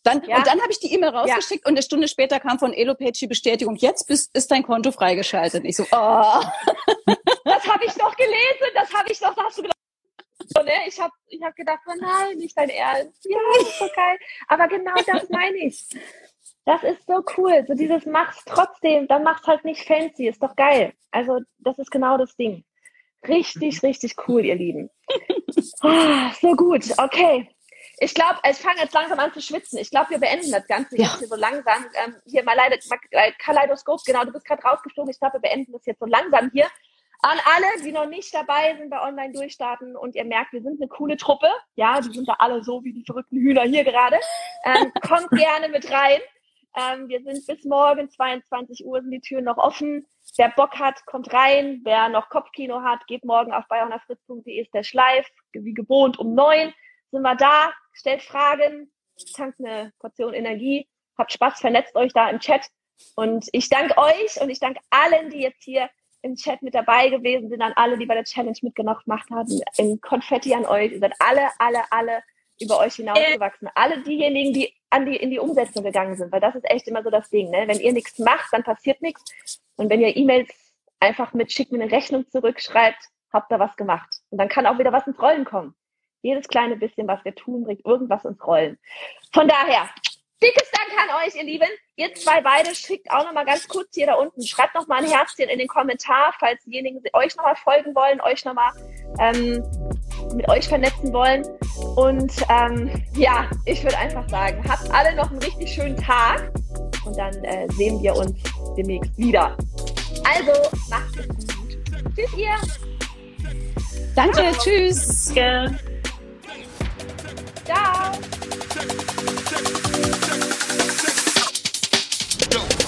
Dann, ja. Und dann habe ich die E-Mail rausgeschickt ja. und eine Stunde später kam von Elopage die Bestätigung, jetzt bist, ist dein Konto freigeschaltet. Ich so, oh. das habe ich doch gelesen, das habe ich doch, da hast du gedacht, so, ne? Ich habe ich hab gedacht, oh nein, nicht dein Ernst. Ja, ist okay. Aber genau das meine ich. Das ist so cool. So dieses mach's trotzdem, dann mach's halt nicht fancy. Ist doch geil. Also, das ist genau das Ding. Richtig, richtig cool, ihr Lieben. Oh, so gut. Okay. Ich glaube, ich fange jetzt langsam an zu schwitzen. Ich glaube, wir beenden das Ganze ja. jetzt hier so langsam. Ähm, hier mal leider Kaleidoskop, genau, du bist gerade rausgeflogen. Ich glaube, wir beenden das jetzt so langsam hier. An alle, die noch nicht dabei sind bei Online Durchstarten und ihr merkt, wir sind eine coole Truppe. Ja, die sind da alle so wie die verrückten Hühner hier gerade. Ähm, kommt gerne mit rein. Ähm, wir sind bis morgen 22 Uhr sind die Türen noch offen. Wer Bock hat, kommt rein. Wer noch Kopfkino hat, geht morgen auf bayonafritz.de ist der Schleif. Wie gewohnt um neun sind wir da. Stellt Fragen, tankt eine Portion Energie. Habt Spaß, vernetzt euch da im Chat. Und ich danke euch und ich danke allen, die jetzt hier im Chat mit dabei gewesen sind, an alle, die bei der Challenge mitgemacht haben. Ein Konfetti an euch. Ihr seid alle, alle, alle über euch hinausgewachsen. Alle diejenigen, die an die, in die Umsetzung gegangen sind, weil das ist echt immer so das Ding. Ne? Wenn ihr nichts macht, dann passiert nichts. Und wenn ihr E-Mails einfach mit schickt mir eine Rechnung zurückschreibt, habt ihr was gemacht. Und dann kann auch wieder was ins Rollen kommen. Jedes kleine bisschen, was wir tun, bringt irgendwas ins Rollen. Von daher, dickes Dank an euch, ihr Lieben. Ihr zwei beide schickt auch noch mal ganz kurz hier da unten. Schreibt noch mal ein Herzchen in den Kommentar, falls diejenigen euch noch mal folgen wollen, euch noch mal ähm, mit euch vernetzen wollen. Und ähm, ja, ich würde einfach sagen, habt alle noch einen richtig schönen Tag und dann äh, sehen wir uns demnächst wieder. Also, macht es gut. Tschüss, ihr. Danke, tschüss. Ciao. Go.